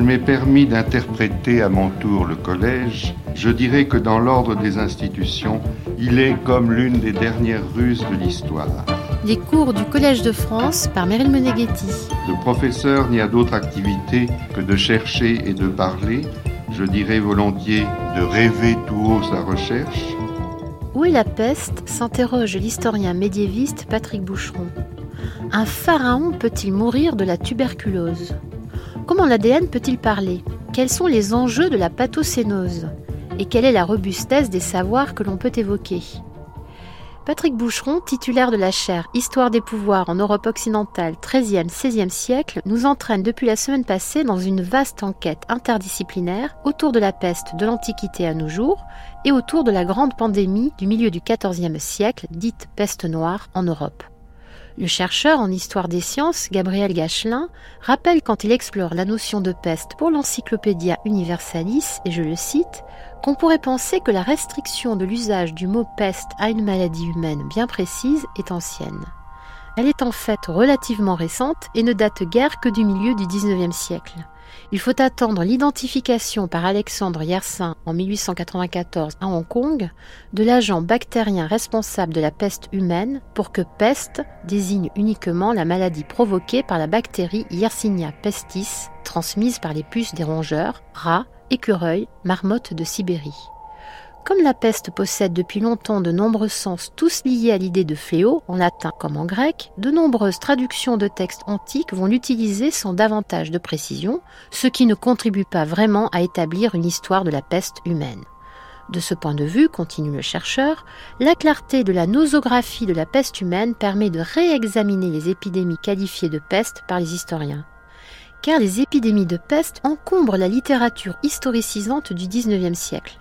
s'il m'est permis d'interpréter à mon tour le collège, je dirais que dans l'ordre des institutions, il est comme l'une des dernières ruses de l'histoire. Les cours du Collège de France par Meryl Meneghetti. Le professeur n'y a d'autre activité que de chercher et de parler, je dirais volontiers de rêver tout haut sa recherche. Où est la peste s'interroge l'historien médiéviste Patrick Boucheron. Un pharaon peut-il mourir de la tuberculose? Comment l'ADN peut-il parler? Quels sont les enjeux de la pathocénose? Et quelle est la robustesse des savoirs que l'on peut évoquer? Patrick Boucheron, titulaire de la chaire Histoire des pouvoirs en Europe occidentale 13e, 16e siècle, nous entraîne depuis la semaine passée dans une vaste enquête interdisciplinaire autour de la peste de l'Antiquité à nos jours et autour de la grande pandémie du milieu du XIVe siècle, dite peste noire en Europe. Le chercheur en histoire des sciences, Gabriel Gachelin, rappelle quand il explore la notion de peste pour l'Encyclopédia Universalis, et je le cite, qu'on pourrait penser que la restriction de l'usage du mot peste à une maladie humaine bien précise est ancienne. Elle est en fait relativement récente et ne date guère que du milieu du XIXe siècle. Il faut attendre l'identification par Alexandre Yersin en 1894 à Hong Kong de l'agent bactérien responsable de la peste humaine pour que peste désigne uniquement la maladie provoquée par la bactérie Yersinia pestis transmise par les puces des rongeurs, rats, écureuils, marmottes de Sibérie. Comme la peste possède depuis longtemps de nombreux sens tous liés à l'idée de fléau, en latin comme en grec, de nombreuses traductions de textes antiques vont l'utiliser sans davantage de précision, ce qui ne contribue pas vraiment à établir une histoire de la peste humaine. De ce point de vue, continue le chercheur, la clarté de la nosographie de la peste humaine permet de réexaminer les épidémies qualifiées de peste par les historiens. Car les épidémies de peste encombrent la littérature historicisante du XIXe siècle.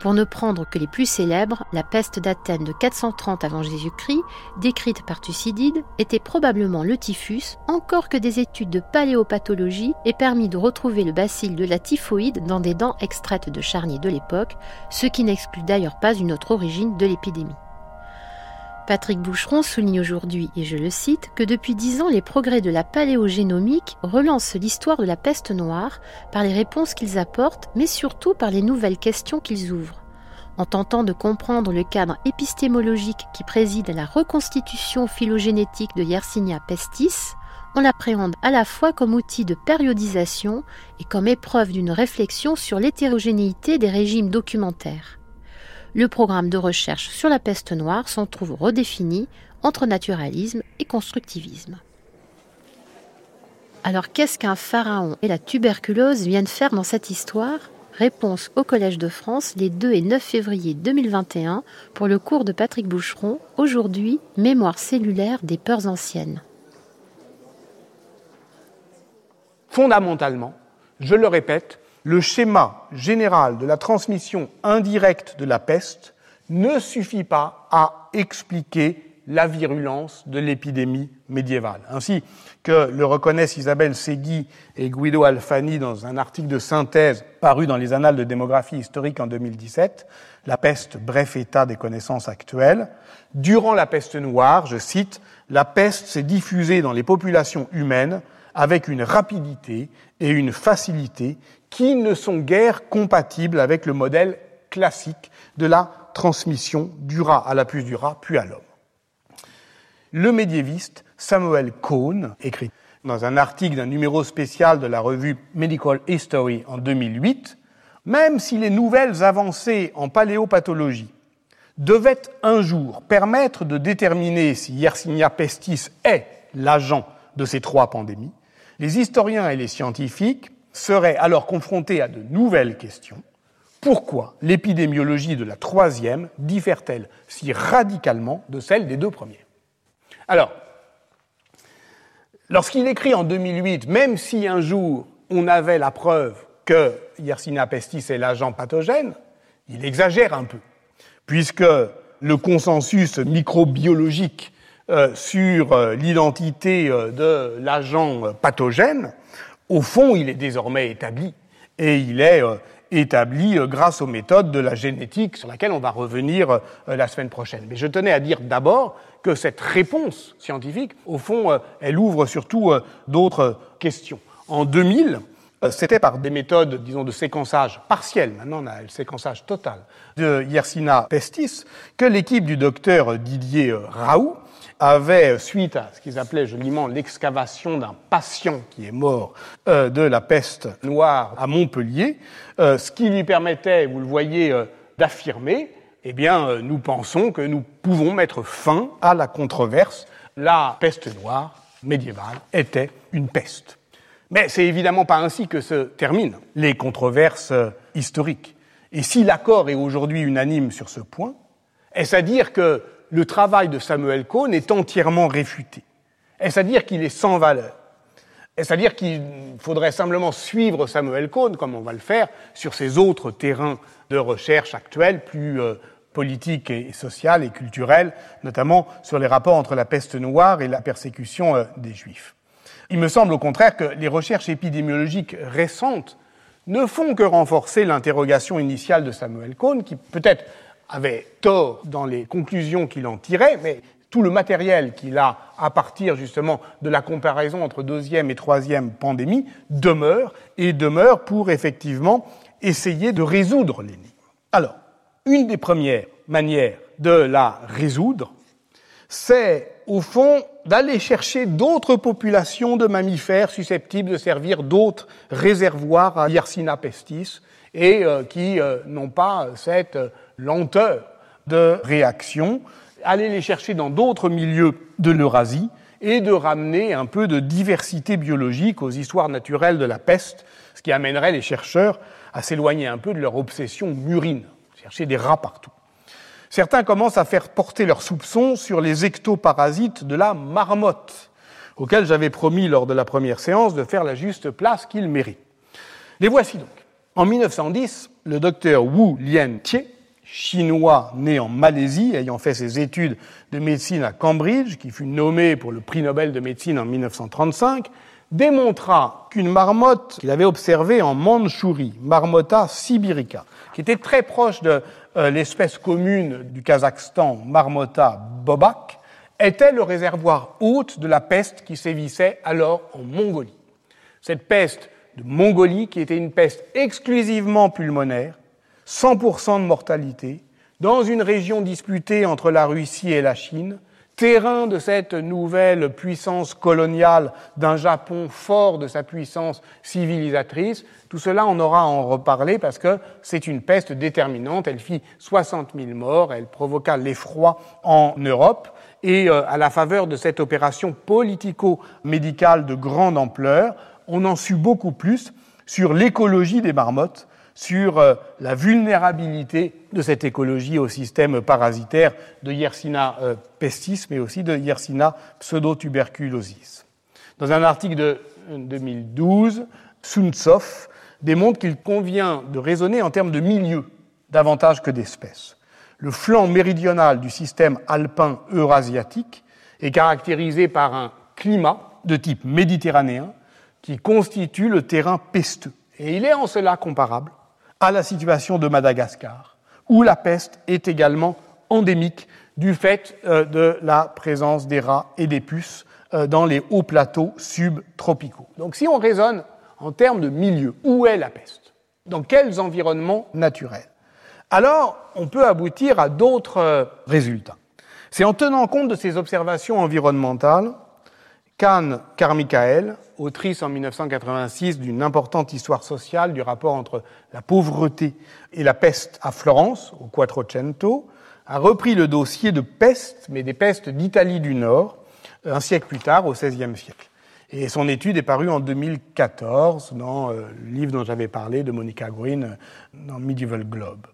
Pour ne prendre que les plus célèbres, la peste d'Athènes de 430 avant Jésus-Christ, décrite par Thucydide, était probablement le typhus, encore que des études de paléopathologie aient permis de retrouver le bacille de la typhoïde dans des dents extraites de charniers de l'époque, ce qui n'exclut d'ailleurs pas une autre origine de l'épidémie. Patrick Boucheron souligne aujourd'hui, et je le cite, que depuis dix ans, les progrès de la paléogénomique relancent l'histoire de la peste noire par les réponses qu'ils apportent, mais surtout par les nouvelles questions qu'ils ouvrent. En tentant de comprendre le cadre épistémologique qui préside à la reconstitution phylogénétique de Yersinia pestis, on l'appréhende à la fois comme outil de périodisation et comme épreuve d'une réflexion sur l'hétérogénéité des régimes documentaires le programme de recherche sur la peste noire s'en trouve redéfini entre naturalisme et constructivisme. Alors qu'est-ce qu'un pharaon et la tuberculose viennent faire dans cette histoire? Réponse au Collège de France les 2 et 9 février 2021 pour le cours de Patrick Boucheron, aujourd'hui Mémoire cellulaire des peurs anciennes. Fondamentalement, je le répète, le schéma général de la transmission indirecte de la peste ne suffit pas à expliquer la virulence de l'épidémie médiévale. Ainsi que le reconnaissent Isabelle Segui et Guido Alfani dans un article de synthèse paru dans les Annales de démographie historique en 2017, La peste, bref état des connaissances actuelles. Durant la peste noire, je cite, la peste s'est diffusée dans les populations humaines avec une rapidité et une facilité qui ne sont guère compatibles avec le modèle classique de la transmission du rat à la puce du rat, puis à l'homme. Le médiéviste Samuel Cohn écrit dans un article d'un numéro spécial de la revue Medical History en 2008, même si les nouvelles avancées en paléopathologie devaient un jour permettre de déterminer si Yersinia pestis est l'agent de ces trois pandémies, les historiens et les scientifiques serait alors confronté à de nouvelles questions. Pourquoi l'épidémiologie de la troisième diffère-t-elle si radicalement de celle des deux premières? Alors, lorsqu'il écrit en 2008, même si un jour on avait la preuve que Yersinia pestis est l'agent pathogène, il exagère un peu, puisque le consensus microbiologique euh, sur euh, l'identité euh, de l'agent pathogène au fond, il est désormais établi. Et il est euh, établi euh, grâce aux méthodes de la génétique sur laquelle on va revenir euh, la semaine prochaine. Mais je tenais à dire d'abord que cette réponse scientifique, au fond, elle ouvre surtout d'autres questions. En 2000, Euh, c'était par des méthodes, disons, de séquençage partiel, maintenant on a le séquençage total, de Yersinia pestis, que l'équipe du docteur Didier Raoult avait, suite à ce qu'ils appelaient joliment l'excavation d'un patient qui est mort euh, de la peste noire à Montpellier, euh, ce qui lui permettait, vous le voyez, d'affirmer, eh bien, nous pensons que nous pouvons mettre fin à la controverse. La peste noire médiévale était une peste. Mais c'est évidemment pas ainsi que se terminent les controverses euh, historiques. Et si l'accord est aujourd'hui unanime sur ce point, est-ce à dire que le travail de Samuel Cohn est entièrement réfuté. Est-ce à dire qu'il est sans valeur? Est-ce à dire qu'il faudrait simplement suivre Samuel Cohn, comme on va le faire, sur ces autres terrains de recherche actuels, plus euh, politiques et sociales et culturels, notamment sur les rapports entre la peste noire et la persécution euh, des Juifs? Il me semble au contraire que les recherches épidémiologiques récentes ne font que renforcer l'interrogation initiale de Samuel Cohn, qui peut-être avait tort dans les conclusions qu'il en tirait, mais tout le matériel qu'il a à partir justement de la comparaison entre deuxième et troisième pandémie demeure et demeure pour effectivement essayer de résoudre l'énigme. Alors, une des premières manières de la résoudre, c'est au fond d'aller chercher d'autres populations de mammifères susceptibles de servir d'autres réservoirs à Yersinia pestis et euh, qui euh, n'ont pas cette lenteur de réaction, aller les chercher dans d'autres milieux de l'Eurasie et de ramener un peu de diversité biologique aux histoires naturelles de la peste, ce qui amènerait les chercheurs à s'éloigner un peu de leur obsession murine, chercher des rats partout. Certains commencent à faire porter leurs soupçons sur les ectoparasites de la marmotte, auxquels j'avais promis lors de la première séance de faire la juste place qu'ils méritent. Les voici donc. En 1910, le docteur Wu Lien-Tie, chinois né en Malaisie, ayant fait ses études de médecine à Cambridge, qui fut nommé pour le prix Nobel de médecine en 1935, démontra qu'une marmotte qu'il avait observée en Mandchourie, Marmota sibirica, qui était très proche de euh, l'espèce commune du Kazakhstan, Marmota bobak, était le réservoir hôte de la peste qui sévissait alors en Mongolie. Cette peste de Mongolie, qui était une peste exclusivement pulmonaire, 100% de mortalité, dans une région disputée entre la Russie et la Chine, terrain de cette nouvelle puissance coloniale d'un Japon fort de sa puissance civilisatrice. Tout cela, on aura à en reparler parce que c'est une peste déterminante. Elle fit 60 000 morts, elle provoqua l'effroi en Europe. Et euh, à la faveur de cette opération politico-médicale de grande ampleur, on en sut beaucoup plus sur l'écologie des marmottes sur euh, la vulnérabilité de cette écologie au système parasitaire de Yersinia euh, pestis, mais aussi de Yersinia pseudotuberculosis. Dans un article de 2012, Suntsov démontre qu'il convient de raisonner en termes de milieu davantage que d'espèces. Le flanc méridional du système alpin eurasiatique est caractérisé par un climat de type méditerranéen qui constitue le terrain pesteux. Et il est en cela comparable à la situation de Madagascar, où la peste est également endémique du fait euh, de la présence des rats et des puces euh, dans les hauts plateaux subtropicaux. Donc si on raisonne en termes de milieu, où est la peste? Dans quels environnements naturels? Alors, on peut aboutir à d'autres euh, résultats. C'est en tenant compte de ces observations environnementales qu'Anne Carmichael autrice en 1986 d'une importante histoire sociale du rapport entre la pauvreté et la peste à Florence, au Quattrocento, a repris le dossier de peste, mais des pestes d'Italie du Nord, un siècle plus tard, au XVIe siècle. Et son étude est parue en 2014 dans euh, le livre dont j'avais parlé de Monica Green euh, dans Medieval Globe.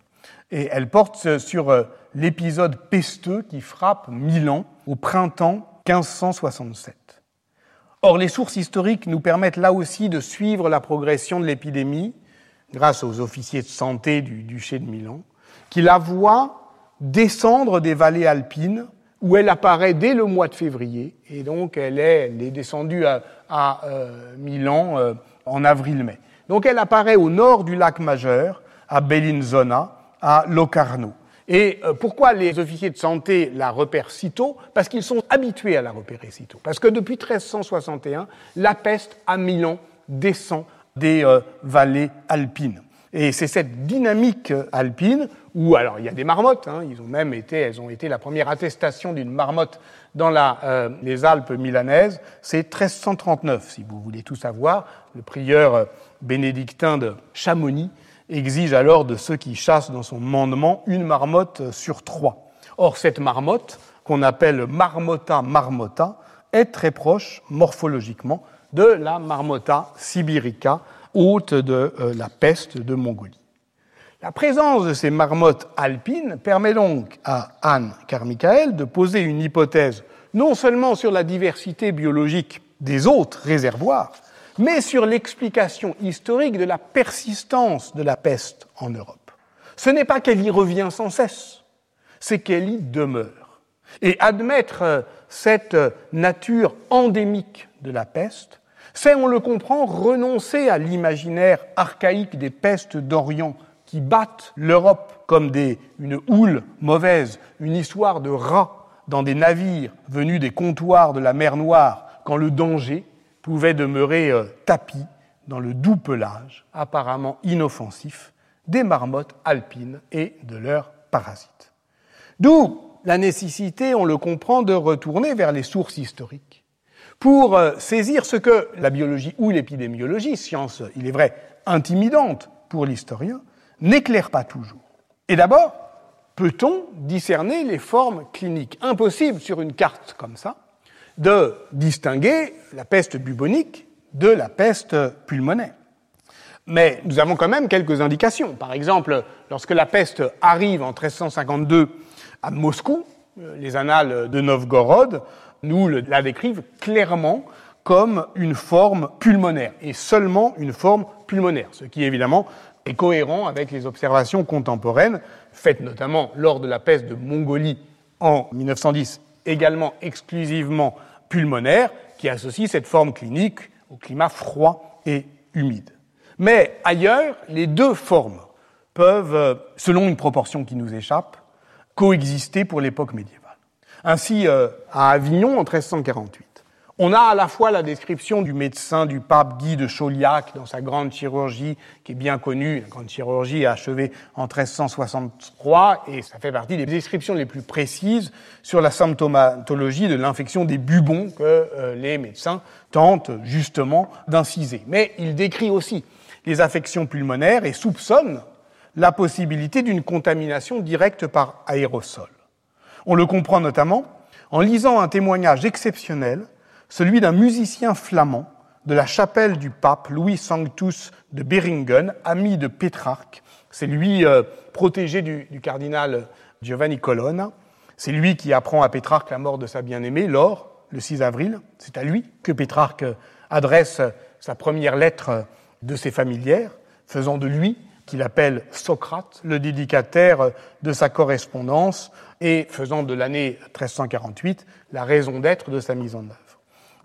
Et elle porte sur euh, l'épisode pesteux qui frappe Milan au printemps 1567. Or, les sources historiques nous permettent là aussi de suivre la progression de l'épidémie grâce aux officiers de santé du duché de Milan, qui la voient descendre des vallées alpines où elle apparaît dès le mois de février, et donc elle est, descendue à, euh, Milan euh, en avril-mai. Donc elle apparaît au nord du lac majeur, à Bellinzona, à Locarno. Et euh, pourquoi les officiers de santé la repèrent si tôt? Parce qu'ils sont habitués à la repérer si tôt. Parce que depuis 1361, la peste à Milan descend des euh, vallées alpines. Et c'est cette dynamique alpine où, alors, il y a des marmottes, hein, ils ont même été, elles ont été la première attestation d'une marmotte dans euh, les Alpes milanaises, c'est 1339, si vous voulez tout savoir. Le prieur euh, bénédictin de Chamonix exige alors de ceux qui chassent dans son mandement une marmotte sur trois. Or, cette marmotte, qu'on appelle Marmota marmota, est très proche morphologiquement de la Marmota sibirica, hôte de euh, la peste de Mongolie. La présence de ces marmottes alpines permet donc à Anne Carmichael de poser une hypothèse non seulement sur la diversité biologique des autres réservoirs, mais sur l'explication historique de la persistance de la peste en Europe. Ce n'est pas qu'elle y revient sans cesse, c'est qu'elle y demeure. Et admettre euh, cette euh, nature endémique de la peste, c'est, on le comprend, renoncer à l'imaginaire archaïque des pestes d'Orient qui battent l'Europe comme des, une houle mauvaise, une histoire de rats dans des navires venus des comptoirs de la mer Noire quand le danger pouvait demeurer euh, tapis dans le doux pelage, apparemment inoffensif, des marmottes alpines et de leurs parasites. D'où la nécessité, on le comprend, de retourner vers les sources historiques pour euh, saisir ce que la biologie ou l'épidémiologie, science, il est vrai, intimidante pour l'historien, n'éclaire pas toujours. Et d'abord, peut-on discerner les formes cliniques? Impossible sur une carte comme ça de distinguer la peste bubonique de la peste pulmonaire. Mais nous avons quand même quelques indications. Par exemple, lorsque la peste arrive en 1352 à Moscou, euh, les annales de Novgorod nous la décrivent clairement comme une forme pulmonaire, et seulement une forme pulmonaire, ce qui évidemment est cohérent avec les observations contemporaines, faites notamment lors de la peste de Mongolie en 1910, également exclusivement pulmonaire, qui associe cette forme clinique au climat froid et humide. Mais ailleurs, les deux formes peuvent, selon une proportion qui nous échappe, coexister pour l'époque médiévale. Ainsi, euh, à Avignon, en 1348, on a à la fois la description du médecin du pape Guy de Chauliac dans sa grande chirurgie, qui est bien connue, la grande chirurgie achevée en 1363, et ça fait partie des descriptions les plus précises sur la symptomatologie de l'infection des bubons que euh, les médecins tentent justement d'inciser. Mais il décrit aussi les affections pulmonaires et soupçonne la possibilité d'une contamination directe par aérosol. On le comprend notamment en lisant un témoignage exceptionnel celui d'un musicien flamand de la chapelle du pape Louis Sanctus de Beringen, ami de Pétrarque. C'est lui euh, protégé du, cardinal Giovanni Colonna. C'est lui qui apprend à Pétrarque la mort de sa bien-aimée, Laure, le 6 avril. C'est à lui que Pétrarque adresse sa première lettre de ses familières, faisant de lui, qu'il appelle Socrate, le dédicataire de sa correspondance, et faisant de l'année 1348 la raison d'être de sa mise en œuvre.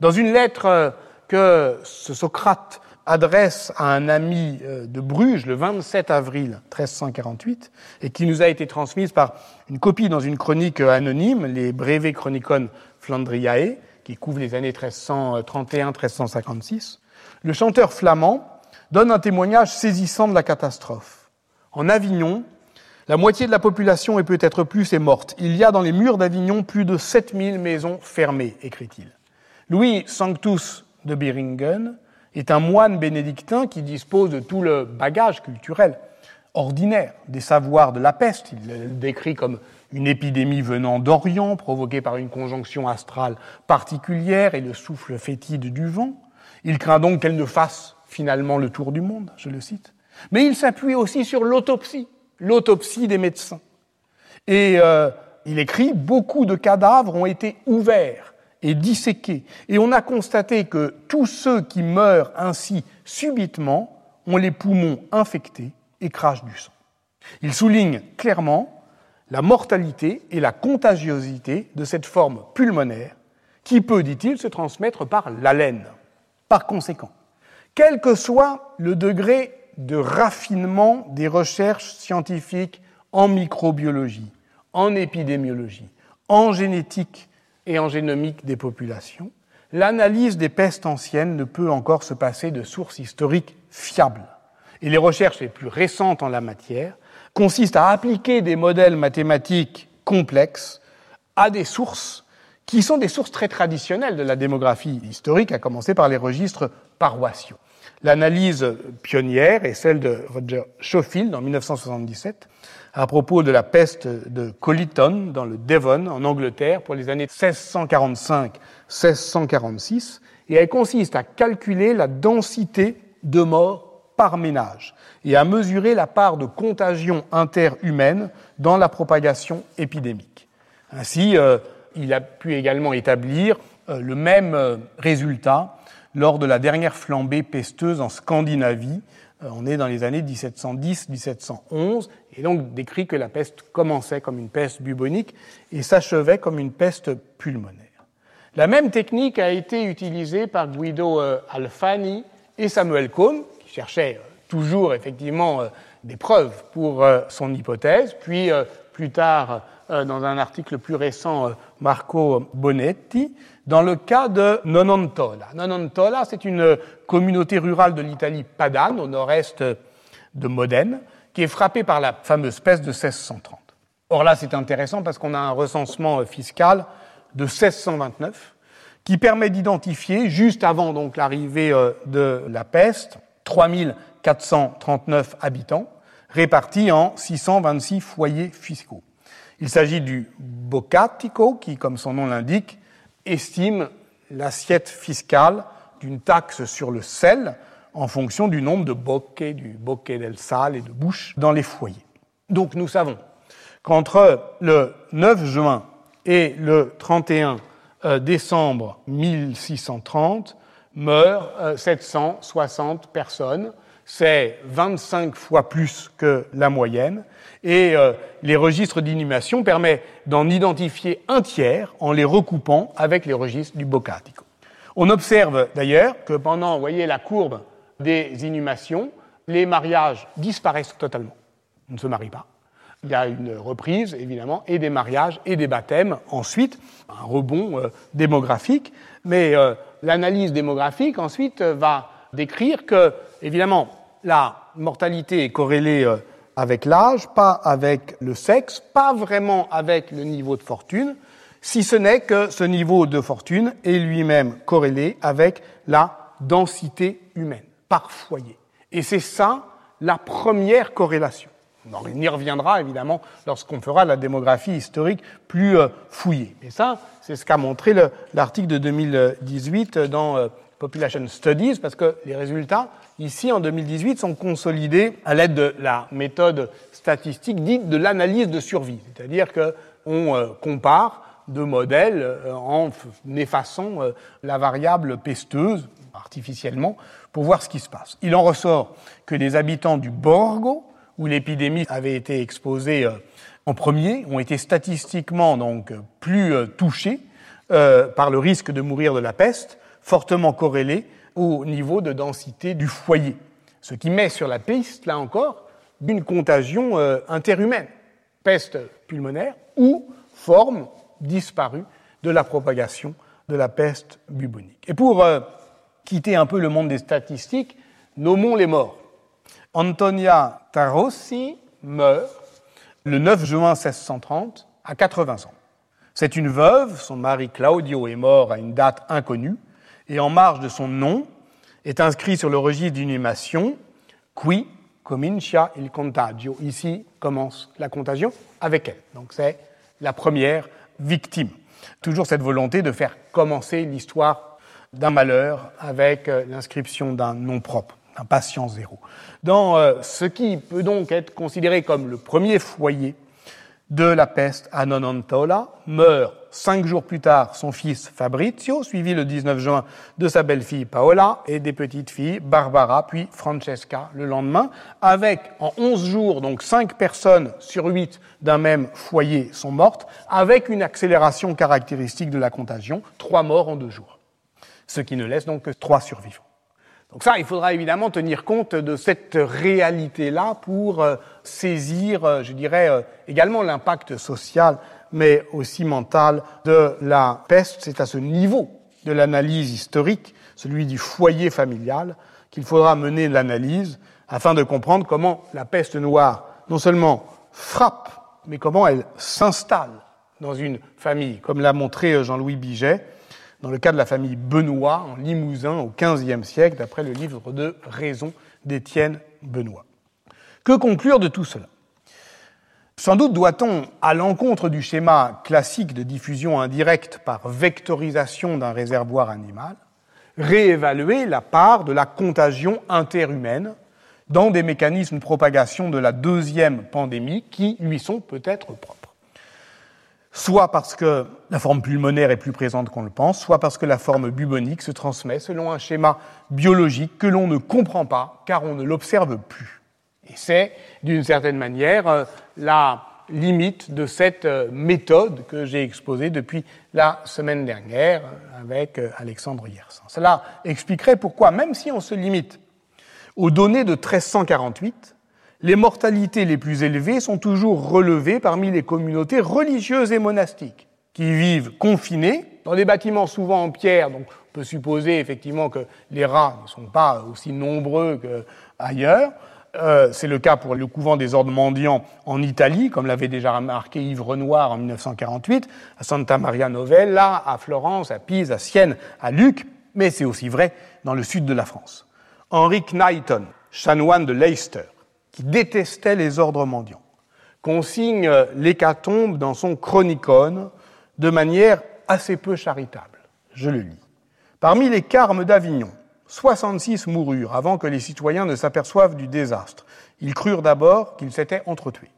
Dans une lettre euh, que ce Socrate adresse à un ami euh, de Bruges le 27 avril 1348 et qui nous a été transmise par une copie dans une chronique anonyme, les Breve Chronicon Flandriae, qui couvre les années 1331-1356, le chanteur flamand donne un témoignage saisissant de la catastrophe. En Avignon, la moitié de la population et peut-être plus est morte. Il y a dans les murs d'Avignon plus de 7000 maisons fermées, écrit-il. Louis Sanctus de Beringen est un moine bénédictin qui dispose de tout le bagage culturel ordinaire des savoirs de la peste. Il le décrit comme une épidémie venant d'Orient, provoquée par une conjonction astrale particulière et le souffle fétide du vent. Il craint donc qu'elle ne fasse finalement le tour du monde, je le cite. Mais il s'appuie aussi sur l'autopsie, l'autopsie des médecins. Et euh, il écrit, beaucoup de cadavres ont été ouverts et disséqués. Et on a constaté que tous ceux qui meurent ainsi subitement ont les poumons infectés et crachent du sang. Il souligne clairement la mortalité et la contagiosité de cette forme pulmonaire qui peut, dit-il, se transmettre par l'haleine. Par conséquent, quel que soit le degré de raffinement des recherches scientifiques en microbiologie, en épidémiologie, en génétique et en génomique des populations, l'analyse des pestes anciennes ne peut encore se passer de sources historiques fiables. Et les recherches les plus récentes en la matière consistent à appliquer des modèles mathématiques complexes à des sources qui sont des sources très traditionnelles de la démographie historique, à commencer par les registres paroissiaux. L'analyse pionnière est celle de Roger Schofield en 1977 à propos de la peste de Collyton dans le Devon en Angleterre pour les années 1645-1646 et elle consiste à calculer la densité de morts par ménage et à mesurer la part de contagion interhumaine dans la propagation épidémique. Ainsi, euh, il a pu également établir euh, le même euh, résultat lors de la dernière flambée pesteuse en Scandinavie. On est dans les années 1710-1711, et donc décrit que la peste commençait comme une peste bubonique et s'achevait comme une peste pulmonaire. La même technique a été utilisée par Guido Alfani et Samuel Cohn, qui cherchaient toujours effectivement des preuves pour son hypothèse, puis plus tard dans un article plus récent Marco Bonetti, dans le cas de Nonantola. Nonantola, c'est une communauté rurale de l'Italie padane, au nord-est de Modène, qui est frappée par la fameuse peste de 1630. Or là, c'est intéressant parce qu'on a un recensement fiscal de 1629 qui permet d'identifier, juste avant donc l'arrivée euh, de la peste, 3439 habitants répartis en 626 foyers fiscaux. Il s'agit du Boccatico, qui, comme son nom l'indique, estime l'assiette fiscale d'une taxe sur le sel en fonction du nombre de bocche, du bocche del sal et de bouches dans les foyers. Donc nous savons qu'entre le 9 juin et le 31 euh, décembre 1630 meurent 760 euh, personnes. C'est 25 fois plus que la moyenne et euh, les registres d'inhumation permettent d'en identifier un tiers en les recoupant avec les registres du Boccatico. On observe d'ailleurs que pendant, vous voyez la courbe des inhumations, les mariages disparaissent totalement. On ne se marie pas. Il y a une reprise, évidemment, et des mariages et des baptêmes. Ensuite, un rebond euh, démographique. Mais euh, l'analyse démographique, ensuite, va décrire que, évidemment, la mortalité est corrélée avec l'âge, pas avec le sexe, pas vraiment avec le niveau de fortune, si ce n'est que ce niveau de fortune est lui-même corrélé avec la densité humaine par foyer. Et c'est ça la première corrélation. On y reviendra évidemment lorsqu'on fera la démographie historique plus euh, fouillée. Et ça, c'est ce qu'a montré l'article de 2018 dans euh, Population Studies, parce que les résultats ici en 2018 sont consolidés à l'aide de la méthode statistique dite de l'analyse de survie, c'est-à-dire qu'on euh, compare deux modèles en effaçant la variable pesteuse artificiellement pour voir ce qui se passe. Il en ressort que les habitants du Borgo, où l'épidémie avait été exposée en premier, ont été statistiquement donc plus touchés par le risque de mourir de la peste, fortement corrélé au niveau de densité du foyer, ce qui met sur la piste, là encore, d'une contagion euh, interhumaine, peste pulmonaire ou forme disparue de la propagation de la peste bubonique. Et pour euh, quitter un peu le monde des statistiques, nommons les morts. Antonia Tarossi meurt le 9 juin 1630 à 80 ans. C'est une veuve, son mari Claudio est mort à une date inconnue, et en marge de son nom est inscrit sur le registre d'inhumation Qui comincia il contagio. Ici commence la contagion avec elle. Donc c'est la première victime. Toujours cette volonté de faire commencer l'histoire d'un malheur avec euh, l'inscription d'un nom propre, d'un patient zéro. Dans euh, ce qui peut donc être considéré comme le premier foyer de la peste à Nonantola, meurt cinq jours plus tard son fils Fabrizio, suivi le 19 juin de sa belle-fille Paola et des petites filles Barbara puis Francesca le lendemain, avec en onze jours, donc cinq personnes sur huit d'un même foyer sont mortes, avec une accélération caractéristique de la contagion, trois morts en deux jours. Ce qui ne laisse donc que trois survivants. Donc ça, il faudra évidemment tenir compte de cette réalité-là pour euh, saisir, euh, je dirais, euh, également l'impact social, mais aussi mental de la peste. C'est à ce niveau de l'analyse historique, celui du foyer familial, qu'il faudra mener l'analyse afin de comprendre comment la peste noire non seulement frappe, mais comment elle s'installe dans une famille, comme l'a montré Jean-Louis Biget dans le cas de la famille Benoît en Limousin au XVe siècle, d'après le livre de Raison d'Étienne Benoît. Que conclure de tout cela? Sans doute doit-on, à l'encontre du schéma classique de diffusion indirecte par vectorisation d'un réservoir animal, réévaluer la part de la contagion interhumaine dans des mécanismes de propagation de la deuxième pandémie qui lui sont peut-être propres soit parce que la forme pulmonaire est plus présente qu'on le pense, soit parce que la forme bubonique se transmet selon un schéma biologique que l'on ne comprend pas car on ne l'observe plus. Et c'est, d'une certaine manière, euh, la limite de cette euh, méthode que j'ai exposée depuis la semaine dernière euh, avec Alexandre Yersin. Cela expliquerait pourquoi, même si on se limite aux données de 1348, les mortalités les plus élevées sont toujours relevées parmi les communautés religieuses et monastiques, qui vivent confinés dans des bâtiments souvent en pierre, donc on peut supposer effectivement que les rats ne sont pas aussi nombreux qu'ailleurs. Euh, c'est le cas pour le couvent des ordres mendiants en Italie, comme l'avait déjà remarqué Yves Renoir en 1948, à Santa Maria Novella, à Florence, à Pise, à Sienne, à Luc, mais c'est aussi vrai dans le sud de la France. Henry Knighton, chanoine de Leicester, qui détestait les ordres mendiants, consigne l'hécatombe dans son chronicone de manière assez peu charitable. Je le lis. Parmi les carmes d'Avignon, 66 moururent avant que les citoyens ne s'aperçoivent du désastre. Ils crurent d'abord qu'ils s'étaient entretués.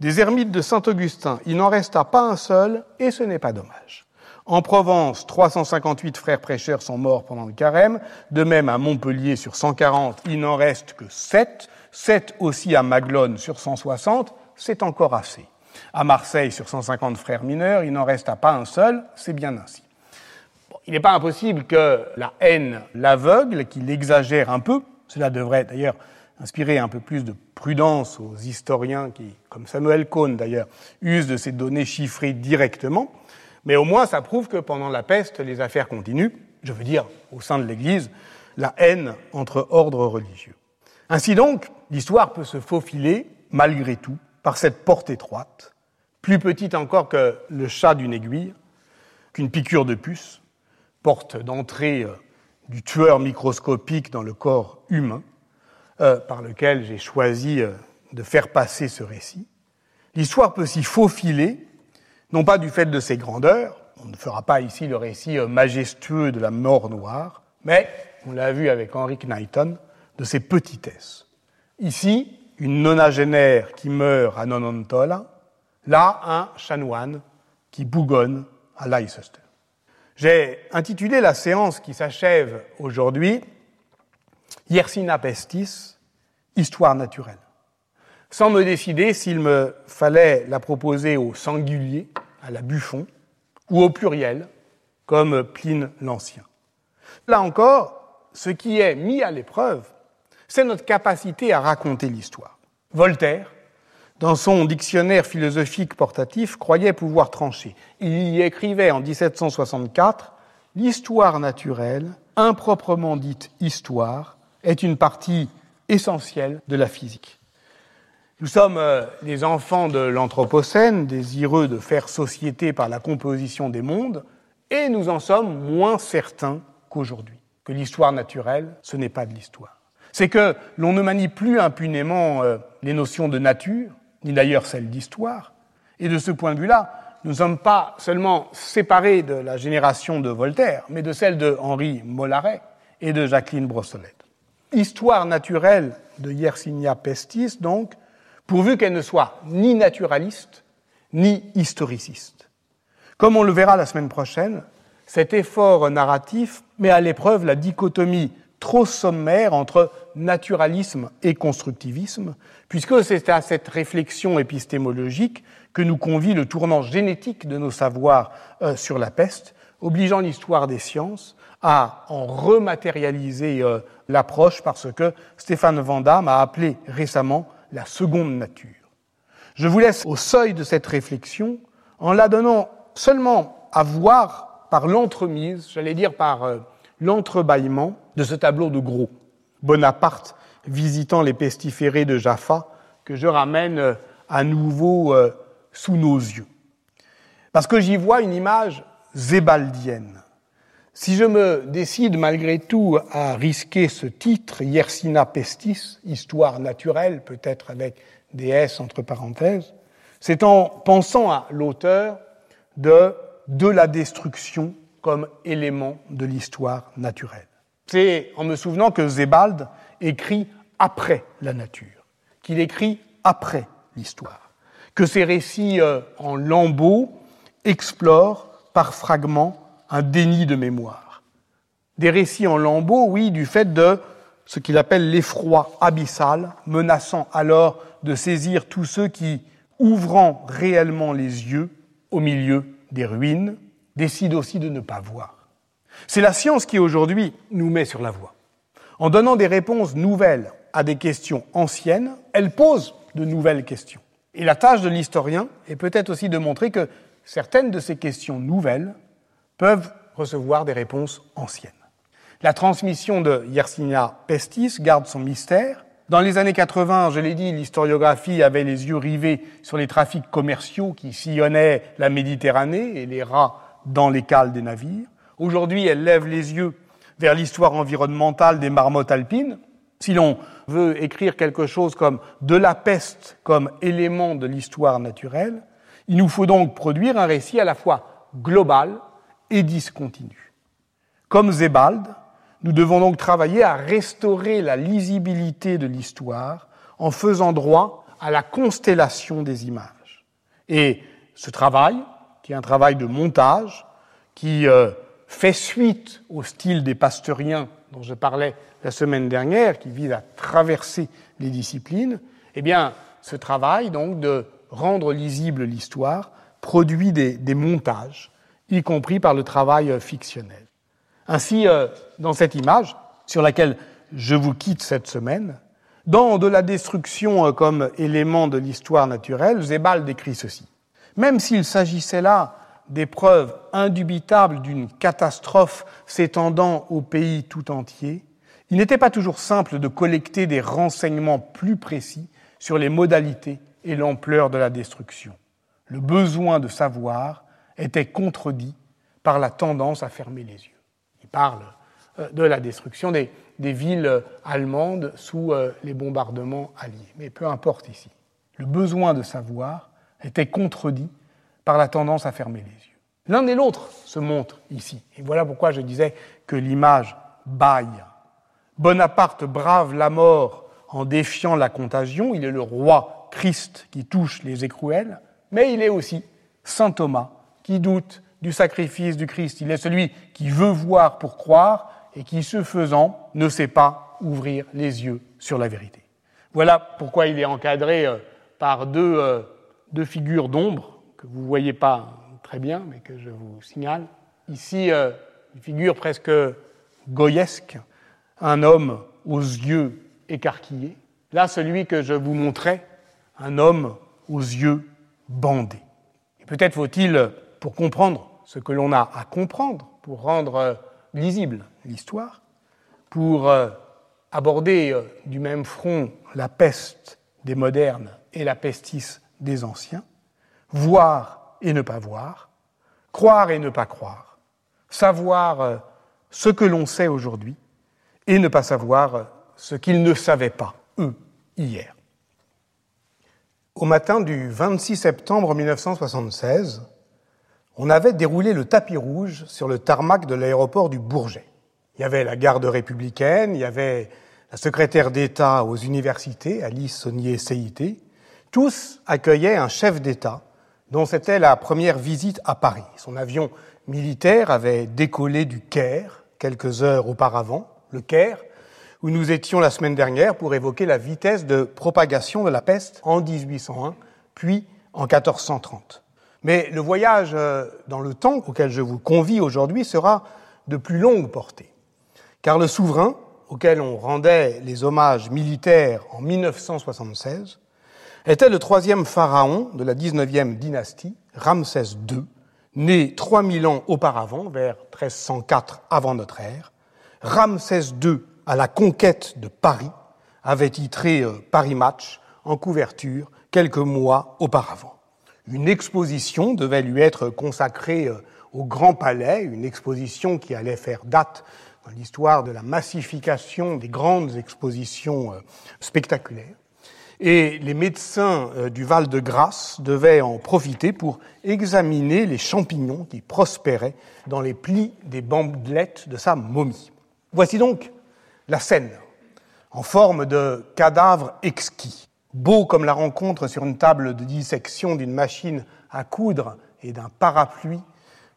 Des ermites de Saint-Augustin, il n'en resta pas un seul, et ce n'est pas dommage. En Provence, 358 frères prêcheurs sont morts pendant le carême. De même, à Montpellier, sur 140, il n'en reste que 7. 7 aussi à Maglone sur 160, c'est encore assez. À Marseille, sur 150 frères mineurs, il n'en resta pas un seul, c'est bien ainsi. il n'est pas impossible que la haine l'aveugle, qu'il exagère un peu, cela devrait d'ailleurs inspirer un peu plus de prudence aux historiens qui, comme Samuel Cohn d'ailleurs, usent de ces données chiffrées directement, mais au moins ça prouve que pendant la peste, les affaires continuent, je veux dire, au sein de l'Église, la haine entre ordres religieux. Ainsi donc, l'histoire peut se faufiler, malgré tout, par cette porte étroite, plus petite encore que le chat d'une aiguille, qu'une piqûre de puce, porte d'entrée euh, du tueur microscopique dans le corps humain, euh, par lequel j'ai choisi euh, de faire passer ce récit. L'histoire peut s'y faufiler, non pas du fait de ses grandeurs, on ne fera pas ici le récit majestueux de la mort noire, mais, on l'a vu avec Henry Knighton, de ses petitesses. Ici, une nonagénaire qui meurt à Nonontola, là, un chanoine qui bougonne à Leicester. J'ai intitulé la séance qui s'achève aujourd'hui Yersina Pestis, Histoire naturelle, sans me décider s'il me fallait la proposer au singulier, à la Buffon, ou au pluriel, comme Pline l'Ancien. Là encore, ce qui est mis à l'épreuve, c'est notre capacité à raconter l'histoire. Voltaire, dans son dictionnaire philosophique portatif, croyait pouvoir trancher. Il y écrivait en 1764 L'histoire naturelle, improprement dite histoire, est une partie essentielle de la physique. Nous sommes euh, les enfants de l'Anthropocène, désireux de faire société par la composition des mondes, et nous en sommes moins certains qu'aujourd'hui, que l'histoire naturelle, ce n'est pas de l'histoire c'est que l'on ne manie plus impunément euh, les notions de nature, ni d'ailleurs celles d'histoire, et de ce point de vue-là, nous ne sommes pas seulement séparés de la génération de Voltaire, mais de celle de Henri Mollaret et de Jacqueline Brossolette. Histoire naturelle de Yersinia Pestis, donc, pourvu qu'elle ne soit ni naturaliste, ni historiciste. Comme on le verra la semaine prochaine, cet effort narratif met à l'épreuve la dichotomie trop sommaire entre naturalisme et constructivisme, puisque c'est à cette réflexion épistémologique que nous convie le tournant génétique de nos savoirs euh, sur la peste, obligeant l'histoire des sciences à en rematérialiser euh, l'approche parce que Stéphane Van Damme a appelé récemment la seconde nature. Je vous laisse au seuil de cette réflexion en la donnant seulement à voir par l'entremise, j'allais dire par euh, l'entrebâillement de ce tableau de Gros. Bonaparte visitant les pestiférés de Jaffa, que je ramène euh, à nouveau euh, sous nos yeux. Parce que j'y vois une image zébaldienne. Si je me décide malgré tout à risquer ce titre, Yersina Pestis, histoire naturelle, peut-être avec des S entre parenthèses, c'est en pensant à l'auteur de de la destruction comme élément de l'histoire naturelle. C'est en me souvenant que Zébald écrit après la nature, qu'il écrit après l'histoire, que ses récits euh, en lambeaux explorent par fragments un déni de mémoire. Des récits en lambeaux, oui, du fait de ce qu'il appelle l'effroi abyssal, menaçant alors de saisir tous ceux qui ouvrant réellement les yeux au milieu des ruines, décident aussi de ne pas voir. C'est la science qui aujourd'hui nous met sur la voie. En donnant des réponses nouvelles à des questions anciennes, elle pose de nouvelles questions. Et la tâche de l'historien est peut-être aussi de montrer que certaines de ces questions nouvelles peuvent recevoir des réponses anciennes. La transmission de Yersinia Pestis garde son mystère, dans les années 80, je l'ai dit, l'historiographie avait les yeux rivés sur les trafics commerciaux qui sillonnaient la Méditerranée et les rats dans les cales des navires. Aujourd'hui, elle lève les yeux vers l'histoire environnementale des marmottes alpines. Si l'on veut écrire quelque chose comme de la peste comme élément de l'histoire naturelle, il nous faut donc produire un récit à la fois global et discontinu. Comme Zébald, nous devons donc travailler à restaurer la lisibilité de l'histoire en faisant droit à la constellation des images. Et ce travail, qui est un travail de montage, qui euh, fait suite au style des pasteuriens dont je parlais la semaine dernière, qui vise à traverser les disciplines, eh bien, ce travail, donc, de rendre lisible l'histoire, produit des montages, y compris par le travail euh, fictionnel. Ainsi, euh, dans cette image, sur laquelle je vous quitte cette semaine, dans De la destruction euh, comme élément de l'histoire naturelle, Zébal décrit ceci. Même s'il s'agissait là des preuves indubitables d'une catastrophe s'étendant au pays tout entier, il n'était pas toujours simple de collecter des renseignements plus précis sur les modalités et l'ampleur de la destruction. Le besoin de savoir était contredit par la tendance à fermer les yeux parle euh, de la destruction des, villes allemandes sous euh, les bombardements alliés. Mais peu importe ici. Le besoin de savoir était contredit par la tendance à fermer les yeux. L'un et l'autre se montrent ici. Et voilà pourquoi je disais que l'image baille. Bonaparte brave la mort en défiant la contagion. Il est le roi Christ qui touche les écrouelles, mais il est aussi Saint Thomas qui doute du sacrifice du Christ. Il est celui qui veut voir pour croire et qui, ce faisant, ne sait pas ouvrir les yeux sur la vérité. Voilà pourquoi il est encadré euh, par deux, euh, deux figures d'ombre que vous ne voyez pas très bien, mais que je vous signale. Ici, euh, une figure presque goyesque, un homme aux yeux écarquillés. Là, celui que je vous montrais, un homme aux yeux bandés. Et peut-être faut-il, pour comprendre ce que l'on a à comprendre pour rendre euh, lisible l'histoire, pour euh, aborder euh, du même front la peste des modernes et la pestis des anciens, voir et ne pas voir, croire et ne pas croire, savoir ce que l'on sait aujourd'hui et ne pas savoir ce qu'ils ne savaient pas, eux, hier. Au matin du 26 septembre 1976, on avait déroulé le tapis rouge sur le tarmac de l'aéroport du Bourget. Il y avait la garde républicaine, il y avait la secrétaire d'État aux universités, Alice Saunier-CIT. Tous accueillaient un chef d'État dont c'était la première visite à Paris. Son avion militaire avait décollé du Caire quelques heures auparavant, le Caire, où nous étions la semaine dernière pour évoquer la vitesse de propagation de la peste en 1801, puis en 1430. Mais le voyage euh, dans le temps auquel je vous convie aujourd'hui sera de plus longue portée, car le souverain auquel on rendait les hommages militaires en 1976 était le troisième pharaon de la 19e dynastie, Ramsès II, Né 3000 ans auparavant, vers 1304 avant notre ère, Ramsès II à la conquête de Paris avait titré euh, Paris Match en couverture quelques mois auparavant. Une exposition devait lui être consacrée euh, au Grand Palais, une exposition qui allait faire date dans l'histoire de la massification des grandes expositions euh, spectaculaires. Et les médecins euh, du Val-de-Grâce devaient en profiter pour examiner les champignons qui prospéraient dans les plis des bandelettes de sa momie. Voici donc la scène, en forme de cadavre exquis, beau comme la rencontre sur une table de dissection d'une machine à coudre et d'un parapluie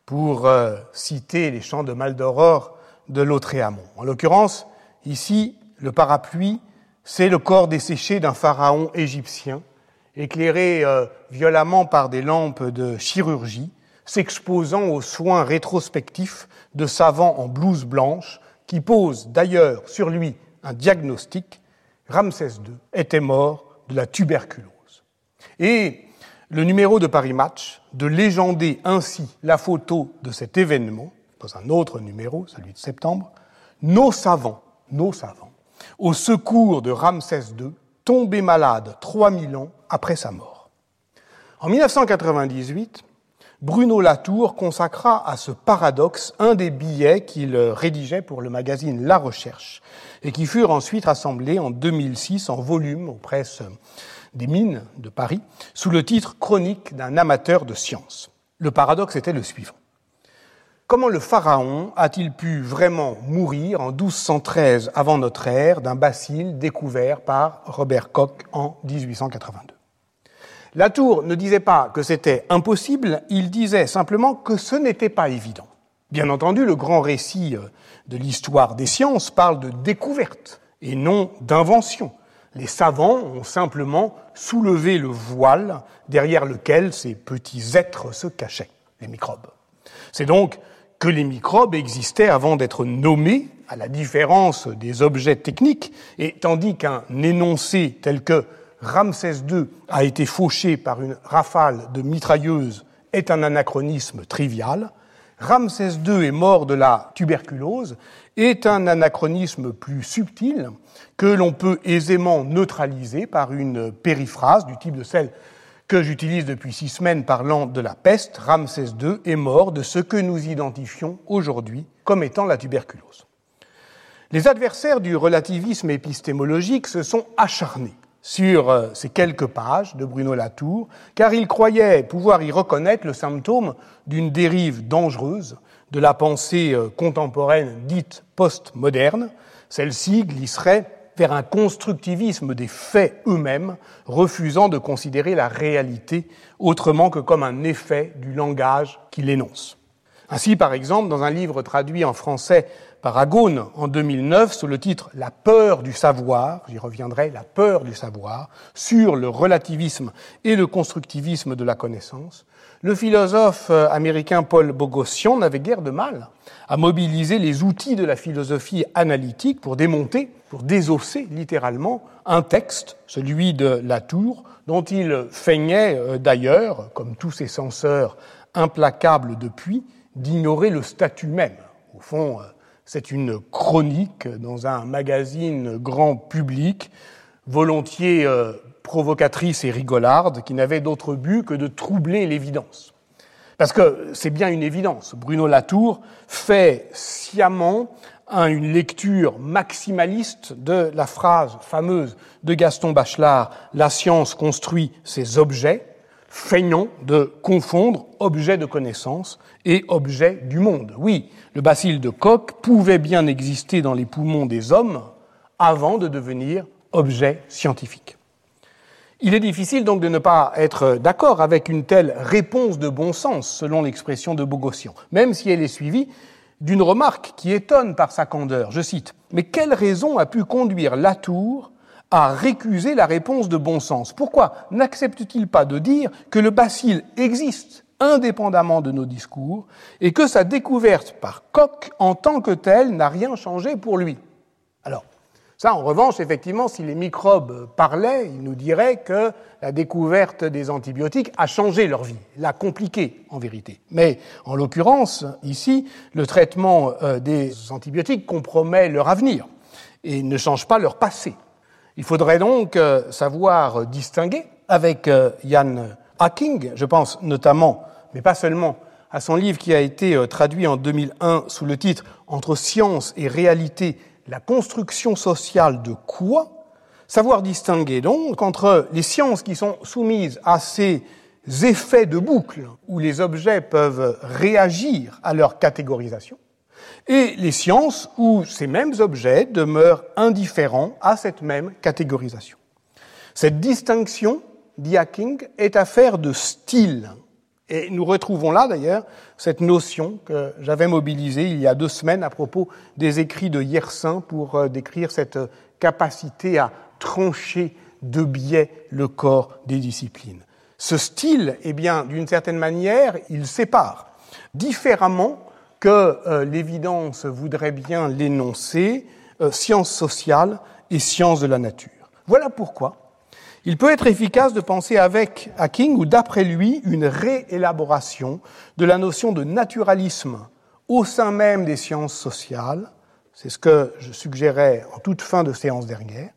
pour euh, citer les chants de Maldoror de Lautréamont. En l'occurrence, ici, le parapluie, c'est le corps desséché d'un pharaon égyptien, éclairé euh, violemment par des lampes de chirurgie, s'exposant aux soins rétrospectifs de savants en blouse blanche, qui posent d'ailleurs sur lui un diagnostic, Ramsès II était mort de la tuberculose. Et le numéro de Paris Match de légender ainsi la photo de cet événement, dans un autre numéro, celui de septembre, nos savants, nos savants, au secours de Ramsès II, tombé malade 3000 ans après sa mort. En 1998, Bruno Latour consacra à ce paradoxe un des billets qu'il rédigeait pour le magazine La Recherche et qui furent ensuite rassemblés en 2006 en volume aux presses des mines de Paris sous le titre Chronique d'un amateur de science. Le paradoxe était le suivant. Comment le pharaon a-t-il pu vraiment mourir en 1213 avant notre ère d'un bacille découvert par Robert Koch en 1882 Latour ne disait pas que c'était impossible, il disait simplement que ce n'était pas évident. Bien entendu, le grand récit de l'histoire des sciences parle de découverte et non d'invention. Les savants ont simplement soulevé le voile derrière lequel ces petits êtres se cachaient, les microbes. C'est donc que les microbes existaient avant d'être nommés, à la différence des objets techniques, et tandis qu'un énoncé tel que Ramsès II a été fauché par une rafale de mitrailleuses est un anachronisme trivial, Ramsès II est mort de la tuberculose est un anachronisme plus subtil que l'on peut aisément neutraliser par une périphrase du type de celle que j'utilise depuis six semaines parlant de la peste. Ramsès II est mort de ce que nous identifions aujourd'hui comme étant la tuberculose. Les adversaires du relativisme épistémologique se sont acharnés sur euh, ces quelques pages de Bruno Latour, car ils croyaient pouvoir y reconnaître le symptôme d'une dérive dangereuse de la pensée euh, contemporaine dite postmoderne. Celle-ci glisserait vers un constructivisme des faits eux-mêmes, refusant de considérer la réalité autrement que comme un effet du langage qu'il énonce. Ainsi, par exemple, dans un livre traduit en français par Agone en 2009 sous le titre La peur du savoir, j'y reviendrai, La peur du savoir, sur le relativisme et le constructivisme de la connaissance, le philosophe euh, américain Paul Bogossian n'avait guère de mal à mobiliser les outils de la philosophie analytique pour démonter, pour désosser littéralement un texte, celui de Latour, dont il feignait euh, d'ailleurs, comme tous ses censeurs implacables depuis, d'ignorer le statut même. Au fond, euh, c'est une chronique dans un magazine grand public, volontiers euh, provocatrice et rigolarde, qui n'avait d'autre but que de troubler l'évidence. Parce que c'est bien une évidence. Bruno Latour fait sciemment une lecture maximaliste de la phrase fameuse de Gaston Bachelard La science construit ses objets, feignant de confondre objet de connaissance et objet du monde. Oui, le bacille de Koch pouvait bien exister dans les poumons des hommes avant de devenir objet scientifique. Il est difficile donc de ne pas être d'accord avec une telle réponse de bon sens, selon l'expression de Bogossian, même si elle est suivie d'une remarque qui étonne par sa candeur. Je cite Mais quelle raison a pu conduire Latour à récuser la réponse de bon sens Pourquoi n'accepte-t-il pas de dire que le bacille existe indépendamment de nos discours, et que sa découverte par Koch en tant que telle n'a rien changé pour lui? Alors, Ça, en revanche, effectivement, si les microbes parlaient, ils nous diraient que la découverte des antibiotiques a changé leur vie, l'a compliqué en vérité. Mais en l'occurrence, ici, le traitement euh, des antibiotiques compromet leur avenir et ne change pas leur passé. Il faudrait donc euh, savoir distinguer avec Jan euh, Hacking, je pense notamment, mais pas seulement, à son livre qui a été traduit en 2001 sous le titre Entre science et réalité la construction sociale de quoi Savoir distinguer donc entre les sciences qui sont soumises à ces effets de boucle où les objets peuvent réagir à leur catégorisation et les sciences où ces mêmes objets demeurent indifférents à cette même catégorisation. Cette distinction, dit Hacking, est affaire de style. Et nous retrouvons là d'ailleurs cette notion que j'avais mobilisée il y a deux semaines à propos des écrits de Yersin pour euh, décrire cette capacité à trancher de biais le corps des disciplines. Ce style, eh bien, d'une certaine manière, il sépare différemment que euh, l'évidence voudrait bien l'énoncer, euh, sciences sociales et sciences de la nature. Voilà pourquoi il peut être efficace de penser avec Hacking ou d'après lui une réélaboration de la notion de naturalisme au sein même des sciences sociales. C'est ce que je suggérais en toute fin de séance dernière.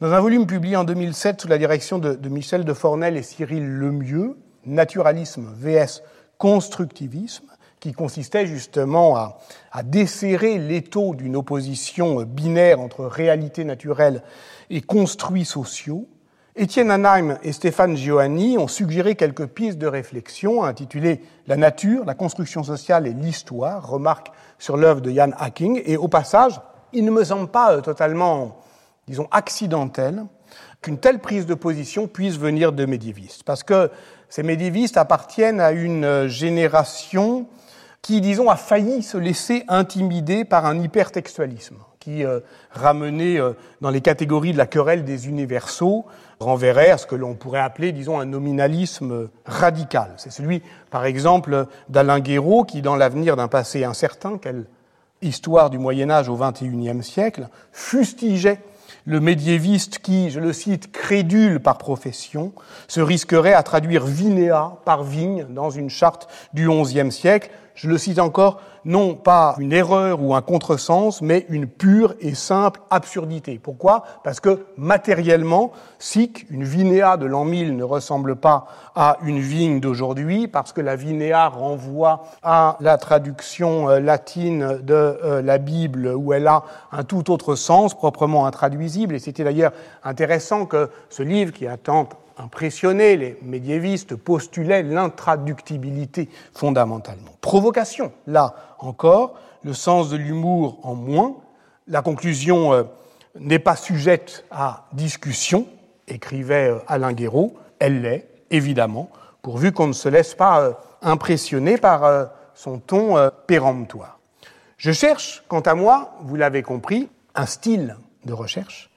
Dans un volume publié en 2007 sous la direction de, Michel de Fornel et Cyril Lemieux, Naturalisme vs constructivisme, qui consistait justement à, desserrer l'étau d'une opposition binaire entre réalité naturelle et construits sociaux, Étienne Anheim et Stéphane Giovanni ont suggéré quelques pistes de réflexion intitulées La nature, la construction sociale et l'histoire, remarque sur l'œuvre de Jan Hacking. Et au passage, il ne me semble pas euh, totalement, disons, accidentel qu'une telle prise de position puisse venir de médiévistes. Parce que ces médiévistes appartiennent à une euh, génération qui, disons, a failli se laisser intimider par un hypertextualisme qui, euh, ramené dans les catégories de la querelle des universaux, renverrait à ce que l'on pourrait appeler, disons, un nominalisme radical. C'est celui, par exemple, d'Alain Guéraud, qui, dans l'avenir d'un passé incertain, quelle histoire du Moyen Âge au XXIe siècle, fustigeait le médiéviste qui, je le cite, crédule par profession, se risquerait à traduire vinéa par vigne dans une charte du XIe siècle. Je le cite encore, non pas une erreur ou un contresens, mais une pure et simple absurdité. Pourquoi? Parce que matériellement, sic, une vinéa de l'an 1000 ne ressemble pas à une vigne d'aujourd'hui, parce que la vinéa renvoie à la traduction euh, latine de euh, la Bible, où elle a un tout autre sens, proprement intraduisible. Et c'était d'ailleurs intéressant que ce livre, qui a tant impressionné les médiévistes, postulaient l'intraductibilité fondamentalement. Provocation, là, encore, le sens de l'humour en moins. La conclusion euh, n'est pas sujette à discussion, écrivait euh, Alain Guéraud. Elle l'est, évidemment, pourvu qu'on ne se laisse pas euh, impressionner par son ton péremptoire. Je cherche, quant à moi, vous l'avez compris, un style de recherche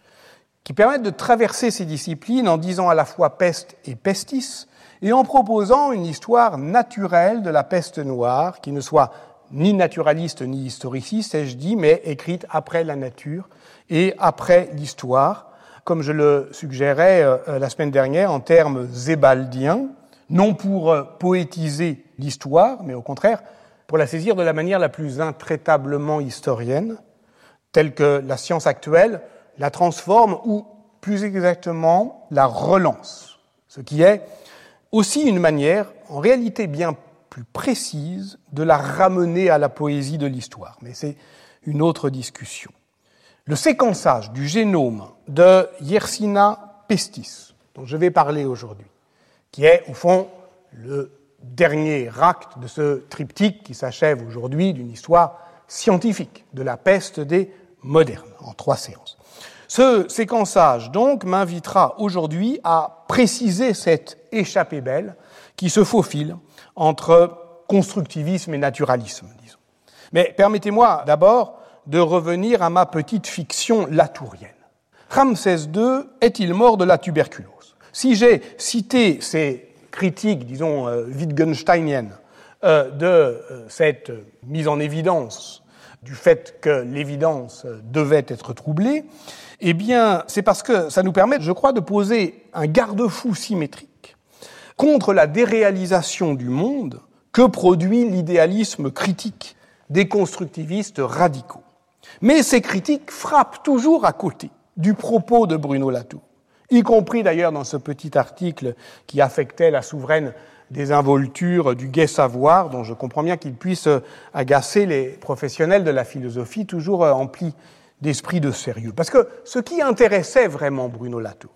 qui permette de traverser ces disciplines en disant à la fois peste et pestis, et en proposant une histoire naturelle de la peste noire qui ne soit ni naturaliste ni historiciste, ai-je dit, mais écrite après la nature et après l'histoire, comme je le suggérais euh, euh, la semaine dernière en termes zébaldiens, non pour euh, poétiser l'histoire, mais au contraire pour la saisir de la manière la plus intraitablement historienne, telle que la science actuelle la transforme ou plus exactement la relance, ce qui est aussi une manière, en réalité bien plus précise de la ramener à la poésie de l'histoire. Mais c'est une autre discussion. Le séquençage du génome de Yersina pestis, dont je vais parler aujourd'hui, qui est au fond le dernier acte de ce triptyque qui s'achève aujourd'hui d'une histoire scientifique de la peste des modernes, en trois séances. Ce séquençage, donc, m'invitera aujourd'hui à préciser cette échappée belle qui se faufile entre constructivisme et naturalisme, disons. Mais permettez-moi d'abord de revenir à ma petite fiction latourienne. Ramsès II est-il mort de la tuberculose? Si j'ai cité ces critiques, disons, euh, Wittgensteiniennes, euh, de euh, cette mise en évidence du fait que l'évidence devait être troublée, eh bien, c'est parce que ça nous permet, je crois, de poser un garde-fou symétrique contre la déréalisation du monde que produit l'idéalisme critique des constructivistes radicaux. Mais ces critiques frappent toujours à côté du propos de Bruno Latour, y compris d'ailleurs dans ce petit article qui affectait la souveraine des involtures du gai savoir, dont je comprends bien qu'il puisse agacer les professionnels de la philosophie, toujours emplis d'esprit de sérieux. Parce que ce qui intéressait vraiment Bruno Latour,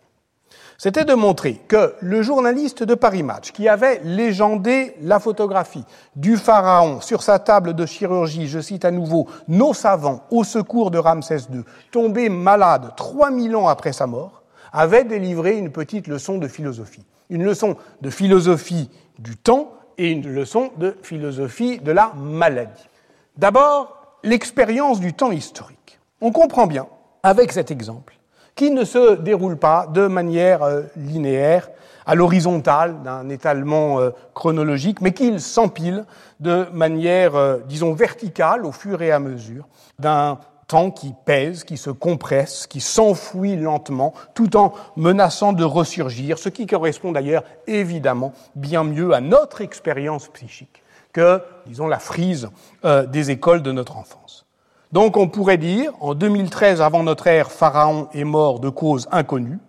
c'était de montrer que le journaliste de Paris Match, qui avait légendé la photographie du pharaon sur sa table de chirurgie, je cite à nouveau, nos savants au secours de Ramsès II, tombé malade 3000 ans après sa mort, avait délivré une petite leçon de philosophie. Une leçon de philosophie du temps et une leçon de philosophie de la maladie. D'abord, l'expérience du temps historique. On comprend bien, avec cet exemple, qui ne se déroule pas de manière euh, linéaire, à l'horizontale d'un étalement euh, chronologique, mais qu'il s'empile de manière, euh, disons, verticale au fur et à mesure d'un temps qui pèse, qui se compresse, qui s'enfouit lentement, tout en menaçant de ressurgir, ce qui correspond d'ailleurs évidemment bien mieux à notre expérience psychique que, disons, la frise des écoles de notre enfance. Donc on pourrait dire, en 2013 avant notre ère, Pharaon est mort de cause inconnue.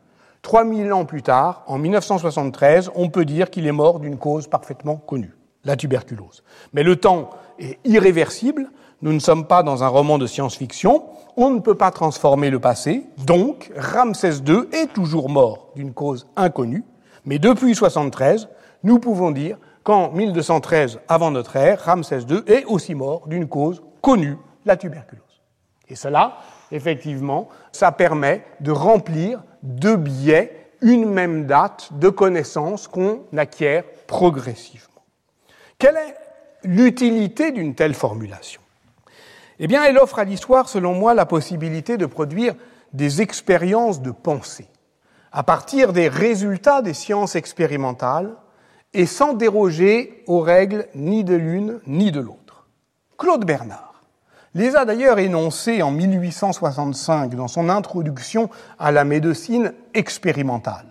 3000 ans plus tard, en 1973, on peut dire qu'il est mort d'une cause parfaitement connue, la tuberculose. Mais le temps est irréversible, nous ne sommes pas dans un roman de science-fiction, on ne peut pas transformer le passé, donc Ramsès II est toujours mort d'une cause inconnue, mais depuis 1973, nous pouvons dire qu'en 1213 avant notre ère, Ramsès II est aussi mort d'une cause connue la tuberculose. Et cela, effectivement, ça permet de remplir de biais une même date de connaissance qu'on acquiert progressivement. Quelle est l'utilité d'une telle formulation? Eh bien, elle offre à l'histoire, selon moi, la possibilité de produire des expériences de pensée à partir des résultats des sciences expérimentales et sans déroger aux règles ni de l'une ni de l'autre. Claude Bernard les a d'ailleurs énoncés en 1865 dans son introduction à la médecine expérimentale.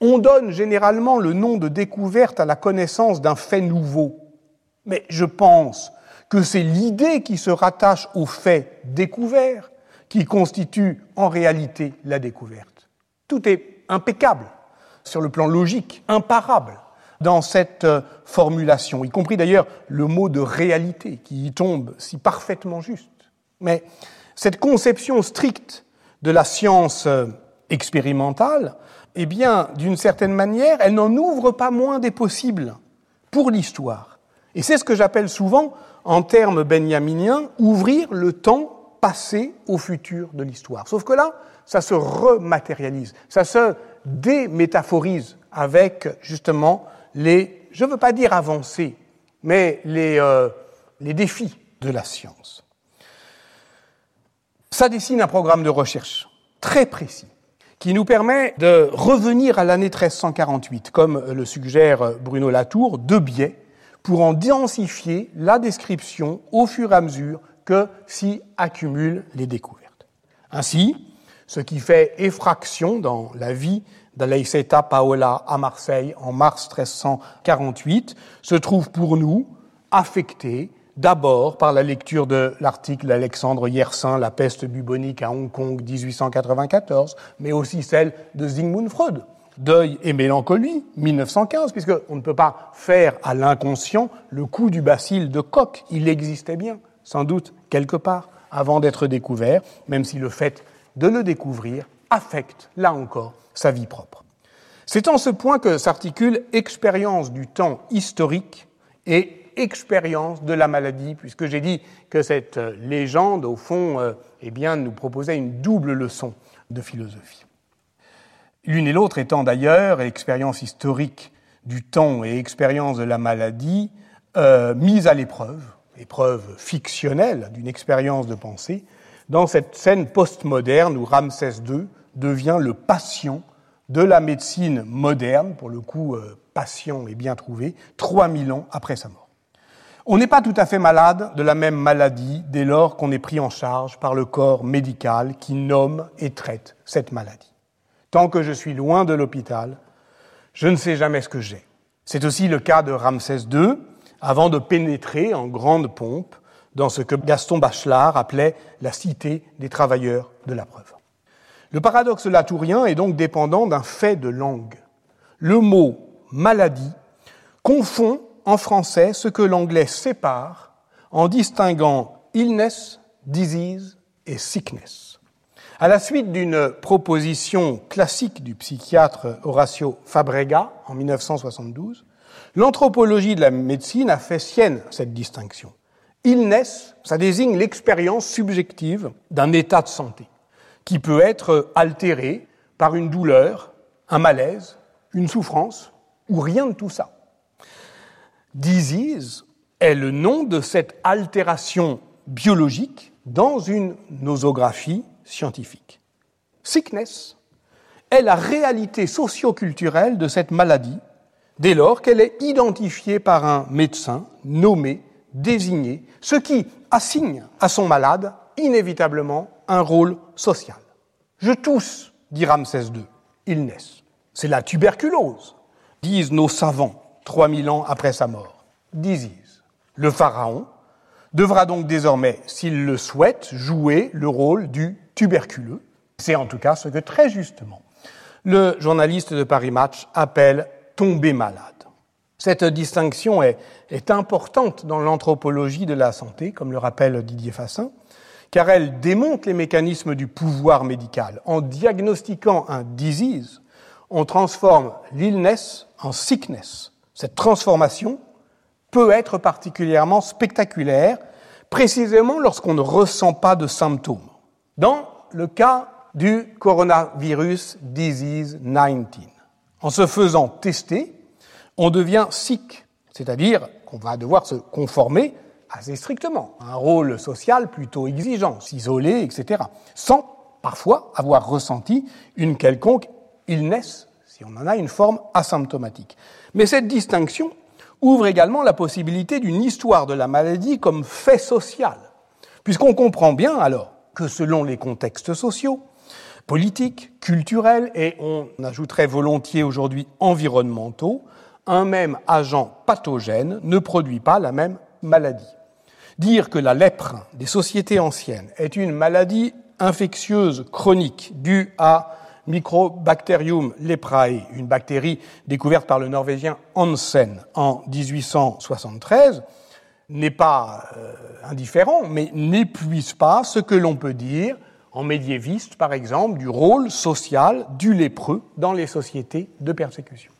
On donne généralement le nom de découverte à la connaissance d'un fait nouveau. Mais je pense que c'est l'idée qui se rattache au fait découvert qui constitue en réalité la découverte. Tout est impeccable sur le plan logique, imparable dans cette euh, formulation, y compris d'ailleurs le mot de réalité qui y tombe si parfaitement juste. Mais cette conception stricte de la science euh, expérimentale, eh bien, d'une certaine manière, elle n'en ouvre pas moins des possibles pour l'histoire. Et c'est ce que j'appelle souvent, en termes benjaminiens, ouvrir le temps passé au futur de l'histoire. Sauf que là, ça se rematérialise, ça se démétaphorise avec justement les, je ne veux pas dire avancées, mais les, euh, les défis de la science. Ça dessine un programme de recherche très précis qui nous permet de revenir à l'année 1348, comme le suggère Bruno Latour, de biais pour en densifier la description au fur et à mesure que s'y accumulent les découvertes. Ainsi, ce qui fait effraction dans la vie d'Aleiceta Paola à Marseille en mars 1348 se trouve pour nous affecté d'abord par la lecture de l'article d'Alexandre Yersin, La peste bubonique à Hong Kong 1894, mais aussi celle de Sigmund Freud, Deuil et mélancolie 1915, puisqu'on ne peut pas faire à l'inconscient le coup du bacille de Koch. Il existait bien, sans doute, quelque part, avant d'être découvert, même si le fait de le découvrir affecte, là encore, sa vie propre. C'est en ce point que s'articule expérience du temps historique et expérience de la maladie, puisque j'ai dit que cette euh, légende, au fond, euh, eh nous proposait une double leçon de philosophie. L'une et l'autre étant d'ailleurs expérience historique du temps et expérience de la maladie euh, mise à l'épreuve, épreuve fictionnelle d'une expérience de pensée, dans cette scène postmoderne où Ramsès II devient le patient de la médecine moderne, pour le coup, euh, patient et bien trouvé, 3000 ans après sa mort. On n'est pas tout à fait malade de la même maladie dès lors qu'on est pris en charge par le corps médical qui nomme et traite cette maladie. Tant que je suis loin de l'hôpital, je ne sais jamais ce que j'ai. C'est aussi le cas de Ramsès II, avant de pénétrer en grande pompe dans ce que Gaston Bachelard appelait la cité des travailleurs de la preuve. Le paradoxe latourien est donc dépendant d'un fait de langue. Le mot maladie confond en français ce que l'anglais sépare en distinguant illness, disease et sickness. À la suite d'une proposition classique du psychiatre Horacio Fabrega en 1972, l'anthropologie de la médecine a fait sienne cette distinction. Illness, ça désigne l'expérience subjective d'un état de santé qui peut être altéré par une douleur, un malaise, une souffrance ou rien de tout ça. Disease est le nom de cette altération biologique dans une nosographie scientifique. Sickness est la réalité socioculturelle de cette maladie dès lors qu'elle est identifiée par un médecin nommé, désigné, ce qui assigne à son malade inévitablement un rôle social. Je tousse, dit Ramsès II, illness. C'est la tuberculose, disent nos savants 3000 ans après sa mort. Disease. Le pharaon devra donc désormais, s'il le souhaite, jouer le rôle du tuberculeux. C'est en tout cas ce que très justement le journaliste de Paris Match appelle tomber malade. Cette distinction est importante dans l'anthropologie de la santé, comme le rappelle Didier Fassin, car elle démonte les mécanismes du pouvoir médical. En diagnostiquant un disease, on transforme l'illness en sickness. Cette transformation peut être particulièrement spectaculaire, précisément lorsqu'on ne ressent pas de symptômes. Dans le cas du coronavirus disease 19, en se faisant tester, on devient sick, c'est-à-dire qu'on va devoir se conformer assez strictement un rôle social plutôt exigeant, s'isoler, etc., sans parfois avoir ressenti une quelconque illness, si on en a une forme asymptomatique. Mais cette distinction ouvre également la possibilité d'une histoire de la maladie comme fait social, puisqu'on comprend bien alors que selon les contextes sociaux, politiques, culturels et on ajouterait volontiers aujourd'hui environnementaux, un même agent pathogène ne produit pas la même maladie. Dire que la lèpre des sociétés anciennes est une maladie infectieuse chronique due à Microbacterium leprae, une bactérie découverte par le Norvégien Hansen en 1873, n'est pas euh, indifférent, mais n'épuise pas ce que l'on peut dire en médiéviste, par exemple, du rôle social du lépreux dans les sociétés de persécution.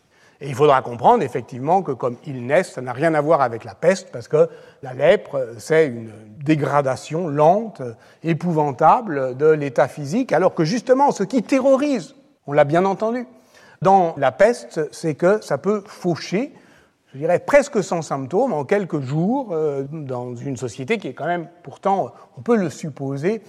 Il faudra comprendre effectivement que comme illness, ça n'a rien à voir avec la peste, parce que la lèpre, c'est une dégradation lente, épouvantable de l'état physique, alors que justement, ce qui terrorise, on l'a bien entendu, dans la peste, c'est que ça peut faucher, je dirais presque sans symptômes, en quelques jours, euh, dans une société qui est quand même, pourtant, on peut le supposer,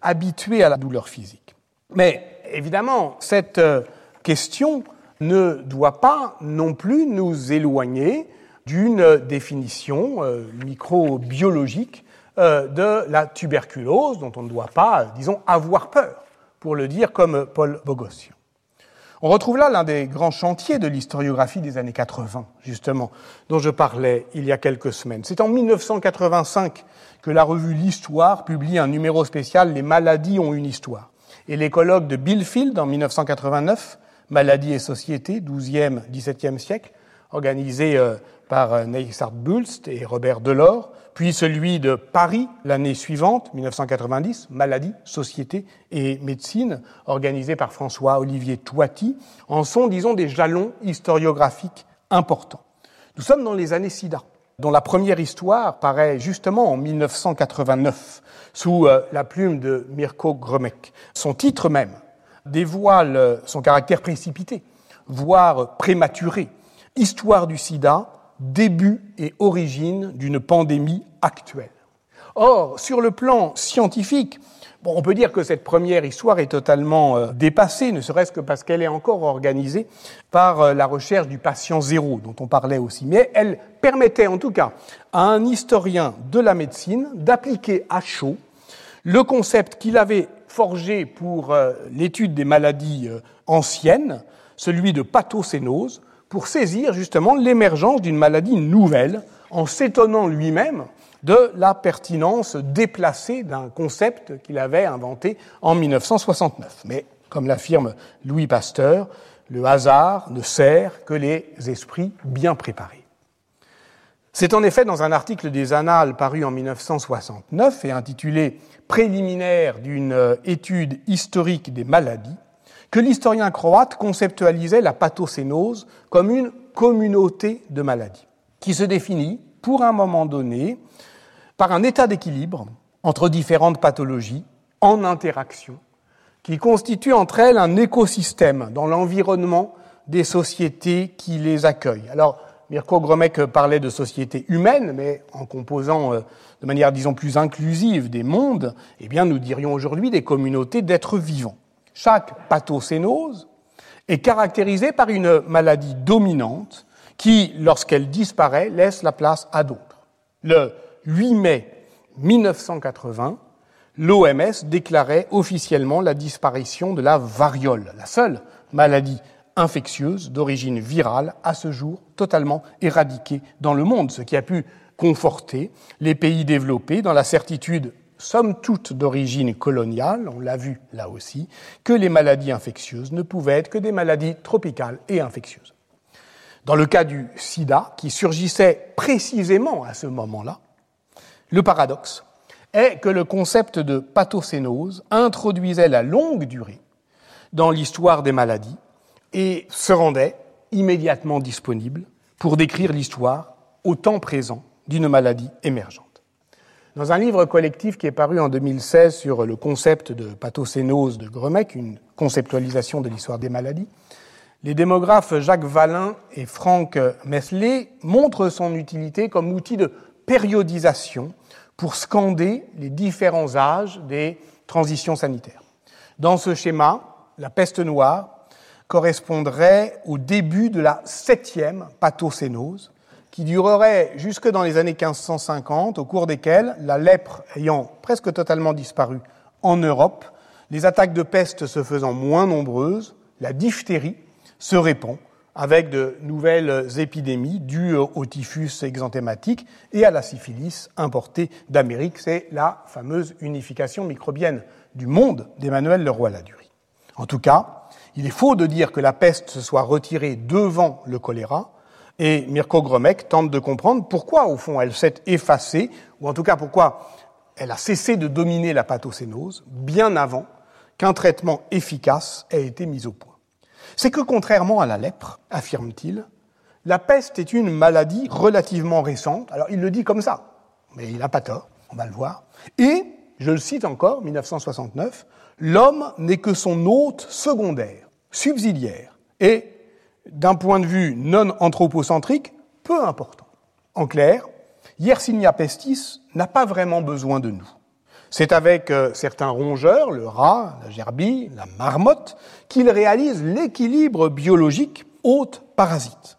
habituée à la douleur physique. Mais évidemment, cette euh, question ne doit pas non plus nous éloigner d'une définition euh, microbiologique euh, de la tuberculose dont on ne doit pas, disons, avoir peur, pour le dire comme Paul Bogossian. On retrouve là l'un des grands chantiers de l'historiographie des années 80, justement, dont je parlais il y a quelques semaines. C'est en 1985 que la revue L'Histoire publie un numéro spécial Les maladies ont une histoire. Et les colloques de Billfield en 1989 Maladie et société, 12e, 17e siècle, organisé euh, par euh, Neissart Bulst et Robert Delors, puis celui de Paris l'année suivante, 1990, Maladie, Société et Médecine, organisé par François-Olivier Toiti, en sont, disons, des jalons historiographiques importants. Nous sommes dans les années SIDA, dont la première histoire paraît justement en 1989, sous euh, la plume de Mirko Gromek. Son titre même, dévoile son caractère précipité, voire prématuré. Histoire du sida, début et origine d'une pandémie actuelle. Or, sur le plan scientifique, on peut dire que cette première histoire est totalement euh, dépassée, ne serait-ce que parce qu'elle est encore organisée par euh, la recherche du patient zéro, dont on parlait aussi. Mais elle permettait en tout cas à un historien de la médecine d'appliquer à chaud le concept qu'il avait forgé pour euh, l'étude des maladies anciennes, celui de pathocénose, pour saisir justement l'émergence d'une maladie nouvelle, en s'étonnant lui-même de la pertinence déplacée d'un concept qu'il avait inventé en 1969. Mais, comme l'affirme Louis Pasteur, le hasard ne sert que les esprits bien préparés. C'est en effet dans un article des Annales paru en 1969 et intitulé Préliminaire d'une étude historique des maladies que l'historien croate conceptualisait la pathocénose comme une communauté de maladies qui se définit pour un moment donné par un état d'équilibre entre différentes pathologies en interaction, qui constitue entre elles un écosystème dans l'environnement des sociétés qui les accueillent. Alors, Mirko Gromek parlait de sociétés humaines, mais en composant euh, de manière, disons, plus inclusive des mondes, eh bien, nous dirions aujourd'hui des communautés d'êtres vivants. Chaque pathocénose est caractérisée par une maladie dominante qui, lorsqu'elle disparaît, laisse la place à d'autres. Le 8 mai 1980, l'OMS déclarait officiellement la disparition de la variole, la seule maladie infectieuse d'origine virale à ce jour totalement éradiquée dans le monde, ce qui a pu conforter les pays développés dans la certitude, somme toute d'origine coloniale, on l'a vu là aussi, que les maladies infectieuses ne pouvaient être que des maladies tropicales et infectieuses. Dans le cas du sida, qui surgissait précisément à ce moment-là, le paradoxe est que le concept de pathocénose introduisait la longue durée dans l'histoire des maladies et se rendait immédiatement disponible pour décrire l'histoire au temps présent d'une maladie émergente. Dans un livre collectif qui est paru en 2016 sur le concept de pathocénose de Gromec, une conceptualisation de l'histoire des maladies, les démographes Jacques Vallin et Franck Mesley montrent son utilité comme outil de périodisation pour scander les différents âges des transitions sanitaires. Dans ce schéma, la peste noire correspondrait au début de la septième pathocénose, qui durerait jusque dans les années 1550, au cours desquelles, la lèpre ayant presque totalement disparu en Europe, les attaques de peste se faisant moins nombreuses, la diphtérie se répand avec de nouvelles épidémies dues au typhus exanthématique et à la syphilis importée d'Amérique. C'est la fameuse unification microbienne du monde d'Emmanuel Leroy-Ladurie. En tout cas, il est faux de dire que la peste se soit retirée devant le choléra, et Mirko Gromek tente de comprendre pourquoi, au fond, elle s'est effacée, ou en tout cas pourquoi elle a cessé de dominer la pathocénose bien avant qu'un traitement efficace ait été mis au point c'est que contrairement à la lèpre, affirme-t-il, la peste est une maladie relativement récente. Alors il le dit comme ça, mais il n'a pas tort, on va le voir. Et, je le cite encore, 1969, l'homme n'est que son hôte secondaire, subsidiaire, et, d'un point de vue non anthropocentrique, peu important. En clair, Yersinia pestis n'a pas vraiment besoin de nous. C'est avec euh, certains rongeurs, le rat, la gerbille, la marmotte, qu'il réalise l'équilibre biologique hôte-parasite.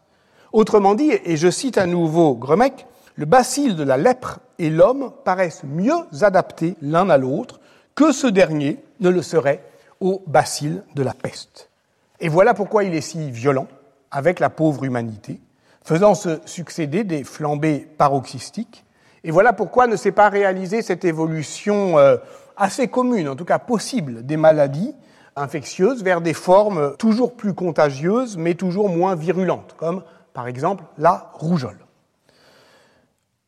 Autrement dit, et je cite à nouveau Gremec, le bacille de la lèpre et l'homme paraissent mieux adaptés l'un à l'autre que ce dernier ne le serait au bacille de la peste. Et voilà pourquoi il est si violent avec la pauvre humanité, faisant se succéder des flambées paroxystiques et voilà pourquoi ne s'est pas réalisée cette évolution euh, assez commune, en tout cas possible, des maladies infectieuses vers des formes toujours plus contagieuses, mais toujours moins virulentes, comme par exemple la rougeole.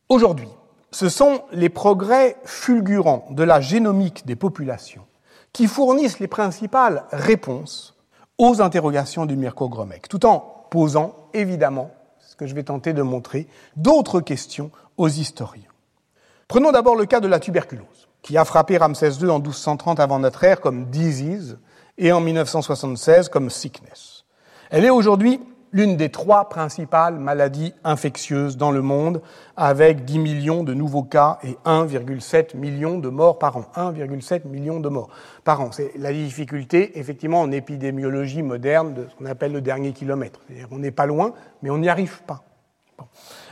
Aujourd'hui, ce sont les progrès fulgurants de la génomique des populations qui fournissent les principales réponses aux interrogations du Mirko Gromek, tout en posant évidemment, ce que je vais tenter de montrer, d'autres questions aux historiens. Prenons d'abord le cas de la tuberculose, qui a frappé Ramsès II en 1230 avant notre ère comme disease et en 1976 comme sickness. Elle est aujourd'hui l'une des trois principales maladies infectieuses dans le monde, avec 10 millions de nouveaux cas et 1,7 million de morts par an. 1,7 million de morts par an. C'est la difficulté, effectivement, en épidémiologie moderne de ce qu'on appelle le dernier kilomètre. on n'est pas loin, mais on n'y arrive pas.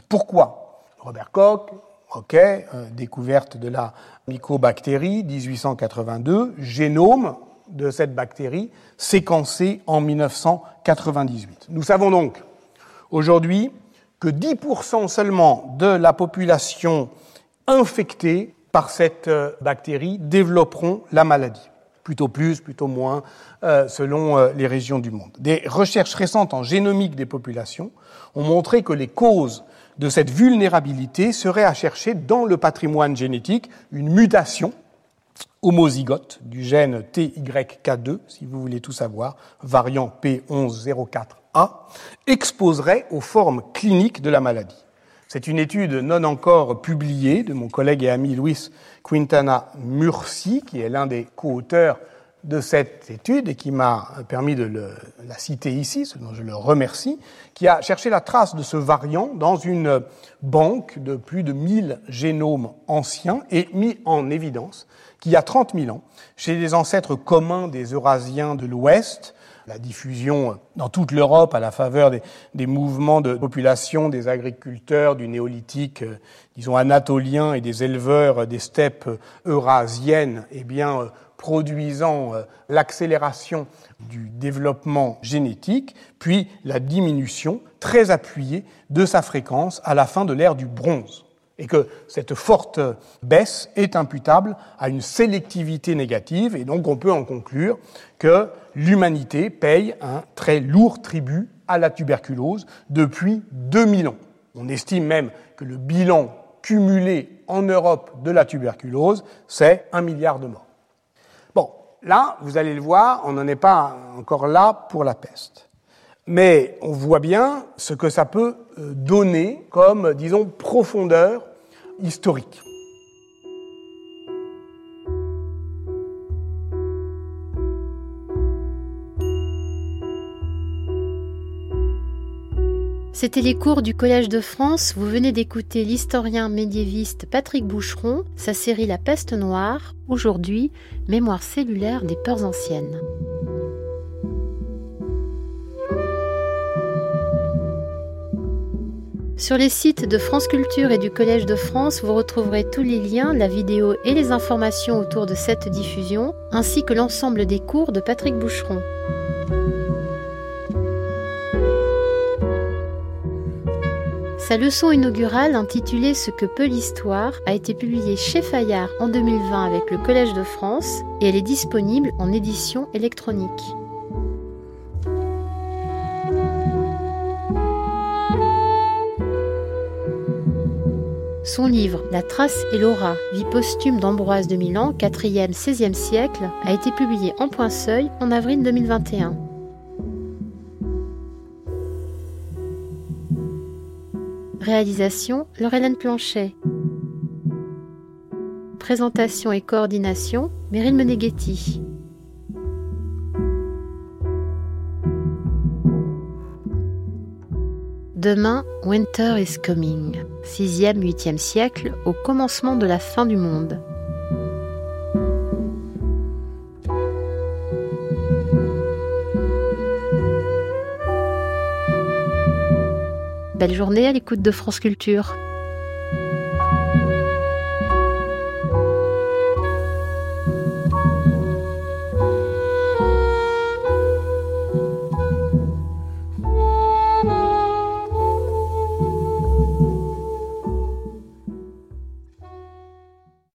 Pourquoi? Robert Koch, ok, euh, découverte de la mycobactérie, 1882, génome de cette bactérie, séquencé en 1998. Nous savons donc aujourd'hui que 10% seulement de la population infectée par cette euh, bactérie développeront la maladie. Plutôt plus, plutôt moins, euh, selon euh, les régions du monde. Des recherches récentes en génomique des populations ont montré que les causes de cette vulnérabilité seraient à chercher dans le patrimoine génétique, une mutation homozygote du gène TYK2, si vous voulez tout savoir, variant P1104A, exposerait aux formes cliniques de la maladie. C'est une étude non encore publiée de mon collègue et ami Luis Quintana Murci, qui est l'un des co-auteurs de cette étude et qui m'a permis de la citer ici, ce dont je le remercie, qui a cherché la trace de ce variant dans une banque de plus de 1000 génomes anciens et mis en évidence qu'il y a 30 000 ans, chez les ancêtres communs des Eurasiens de l'Ouest, la diffusion dans toute l'Europe à la faveur des, des, mouvements de population des agriculteurs du néolithique, euh, disons anatolien et des éleveurs des steppes eurasiennes, eh bien, euh, produisant euh, l'accélération du développement génétique, puis la diminution très appuyée de sa fréquence à la fin de l'ère du bronze et que cette forte baisse est imputable à une sélectivité négative, et donc on peut en conclure que l'humanité paye un très lourd tribut à la tuberculose depuis 2000 ans. On estime même que le bilan cumulé en Europe de la tuberculose, c'est un milliard de morts. Là, vous allez le voir, on n'en est pas encore là pour la peste. Mais on voit bien ce que ça peut euh, donner comme, disons, profondeur historique. C'était les cours du Collège de France. Vous venez d'écouter l'historien médiéviste Patrick Boucheron, sa série La peste noire, aujourd'hui Mémoire cellulaire des peurs anciennes. Sur les sites de France Culture et du Collège de France, vous retrouverez tous les liens, la vidéo et les informations autour de cette diffusion, ainsi que l'ensemble des cours de Patrick Boucheron. Sa leçon inaugurale intitulée Ce que peut l'histoire a été publiée chez Fayard en 2020 avec le Collège de France et elle est disponible en édition électronique. Son livre La trace et l'aura, vie posthume d'Ambroise de Milan, 4e, 16e siècle, a été publié en point seuil en avril 2021. Réalisation Laurelène Planchet. Présentation et coordination Meryl Meneghetti. Demain, Winter is coming, 6e, 8e siècle, au commencement de la fin du monde. Belle journée à l'écoute de France Culture.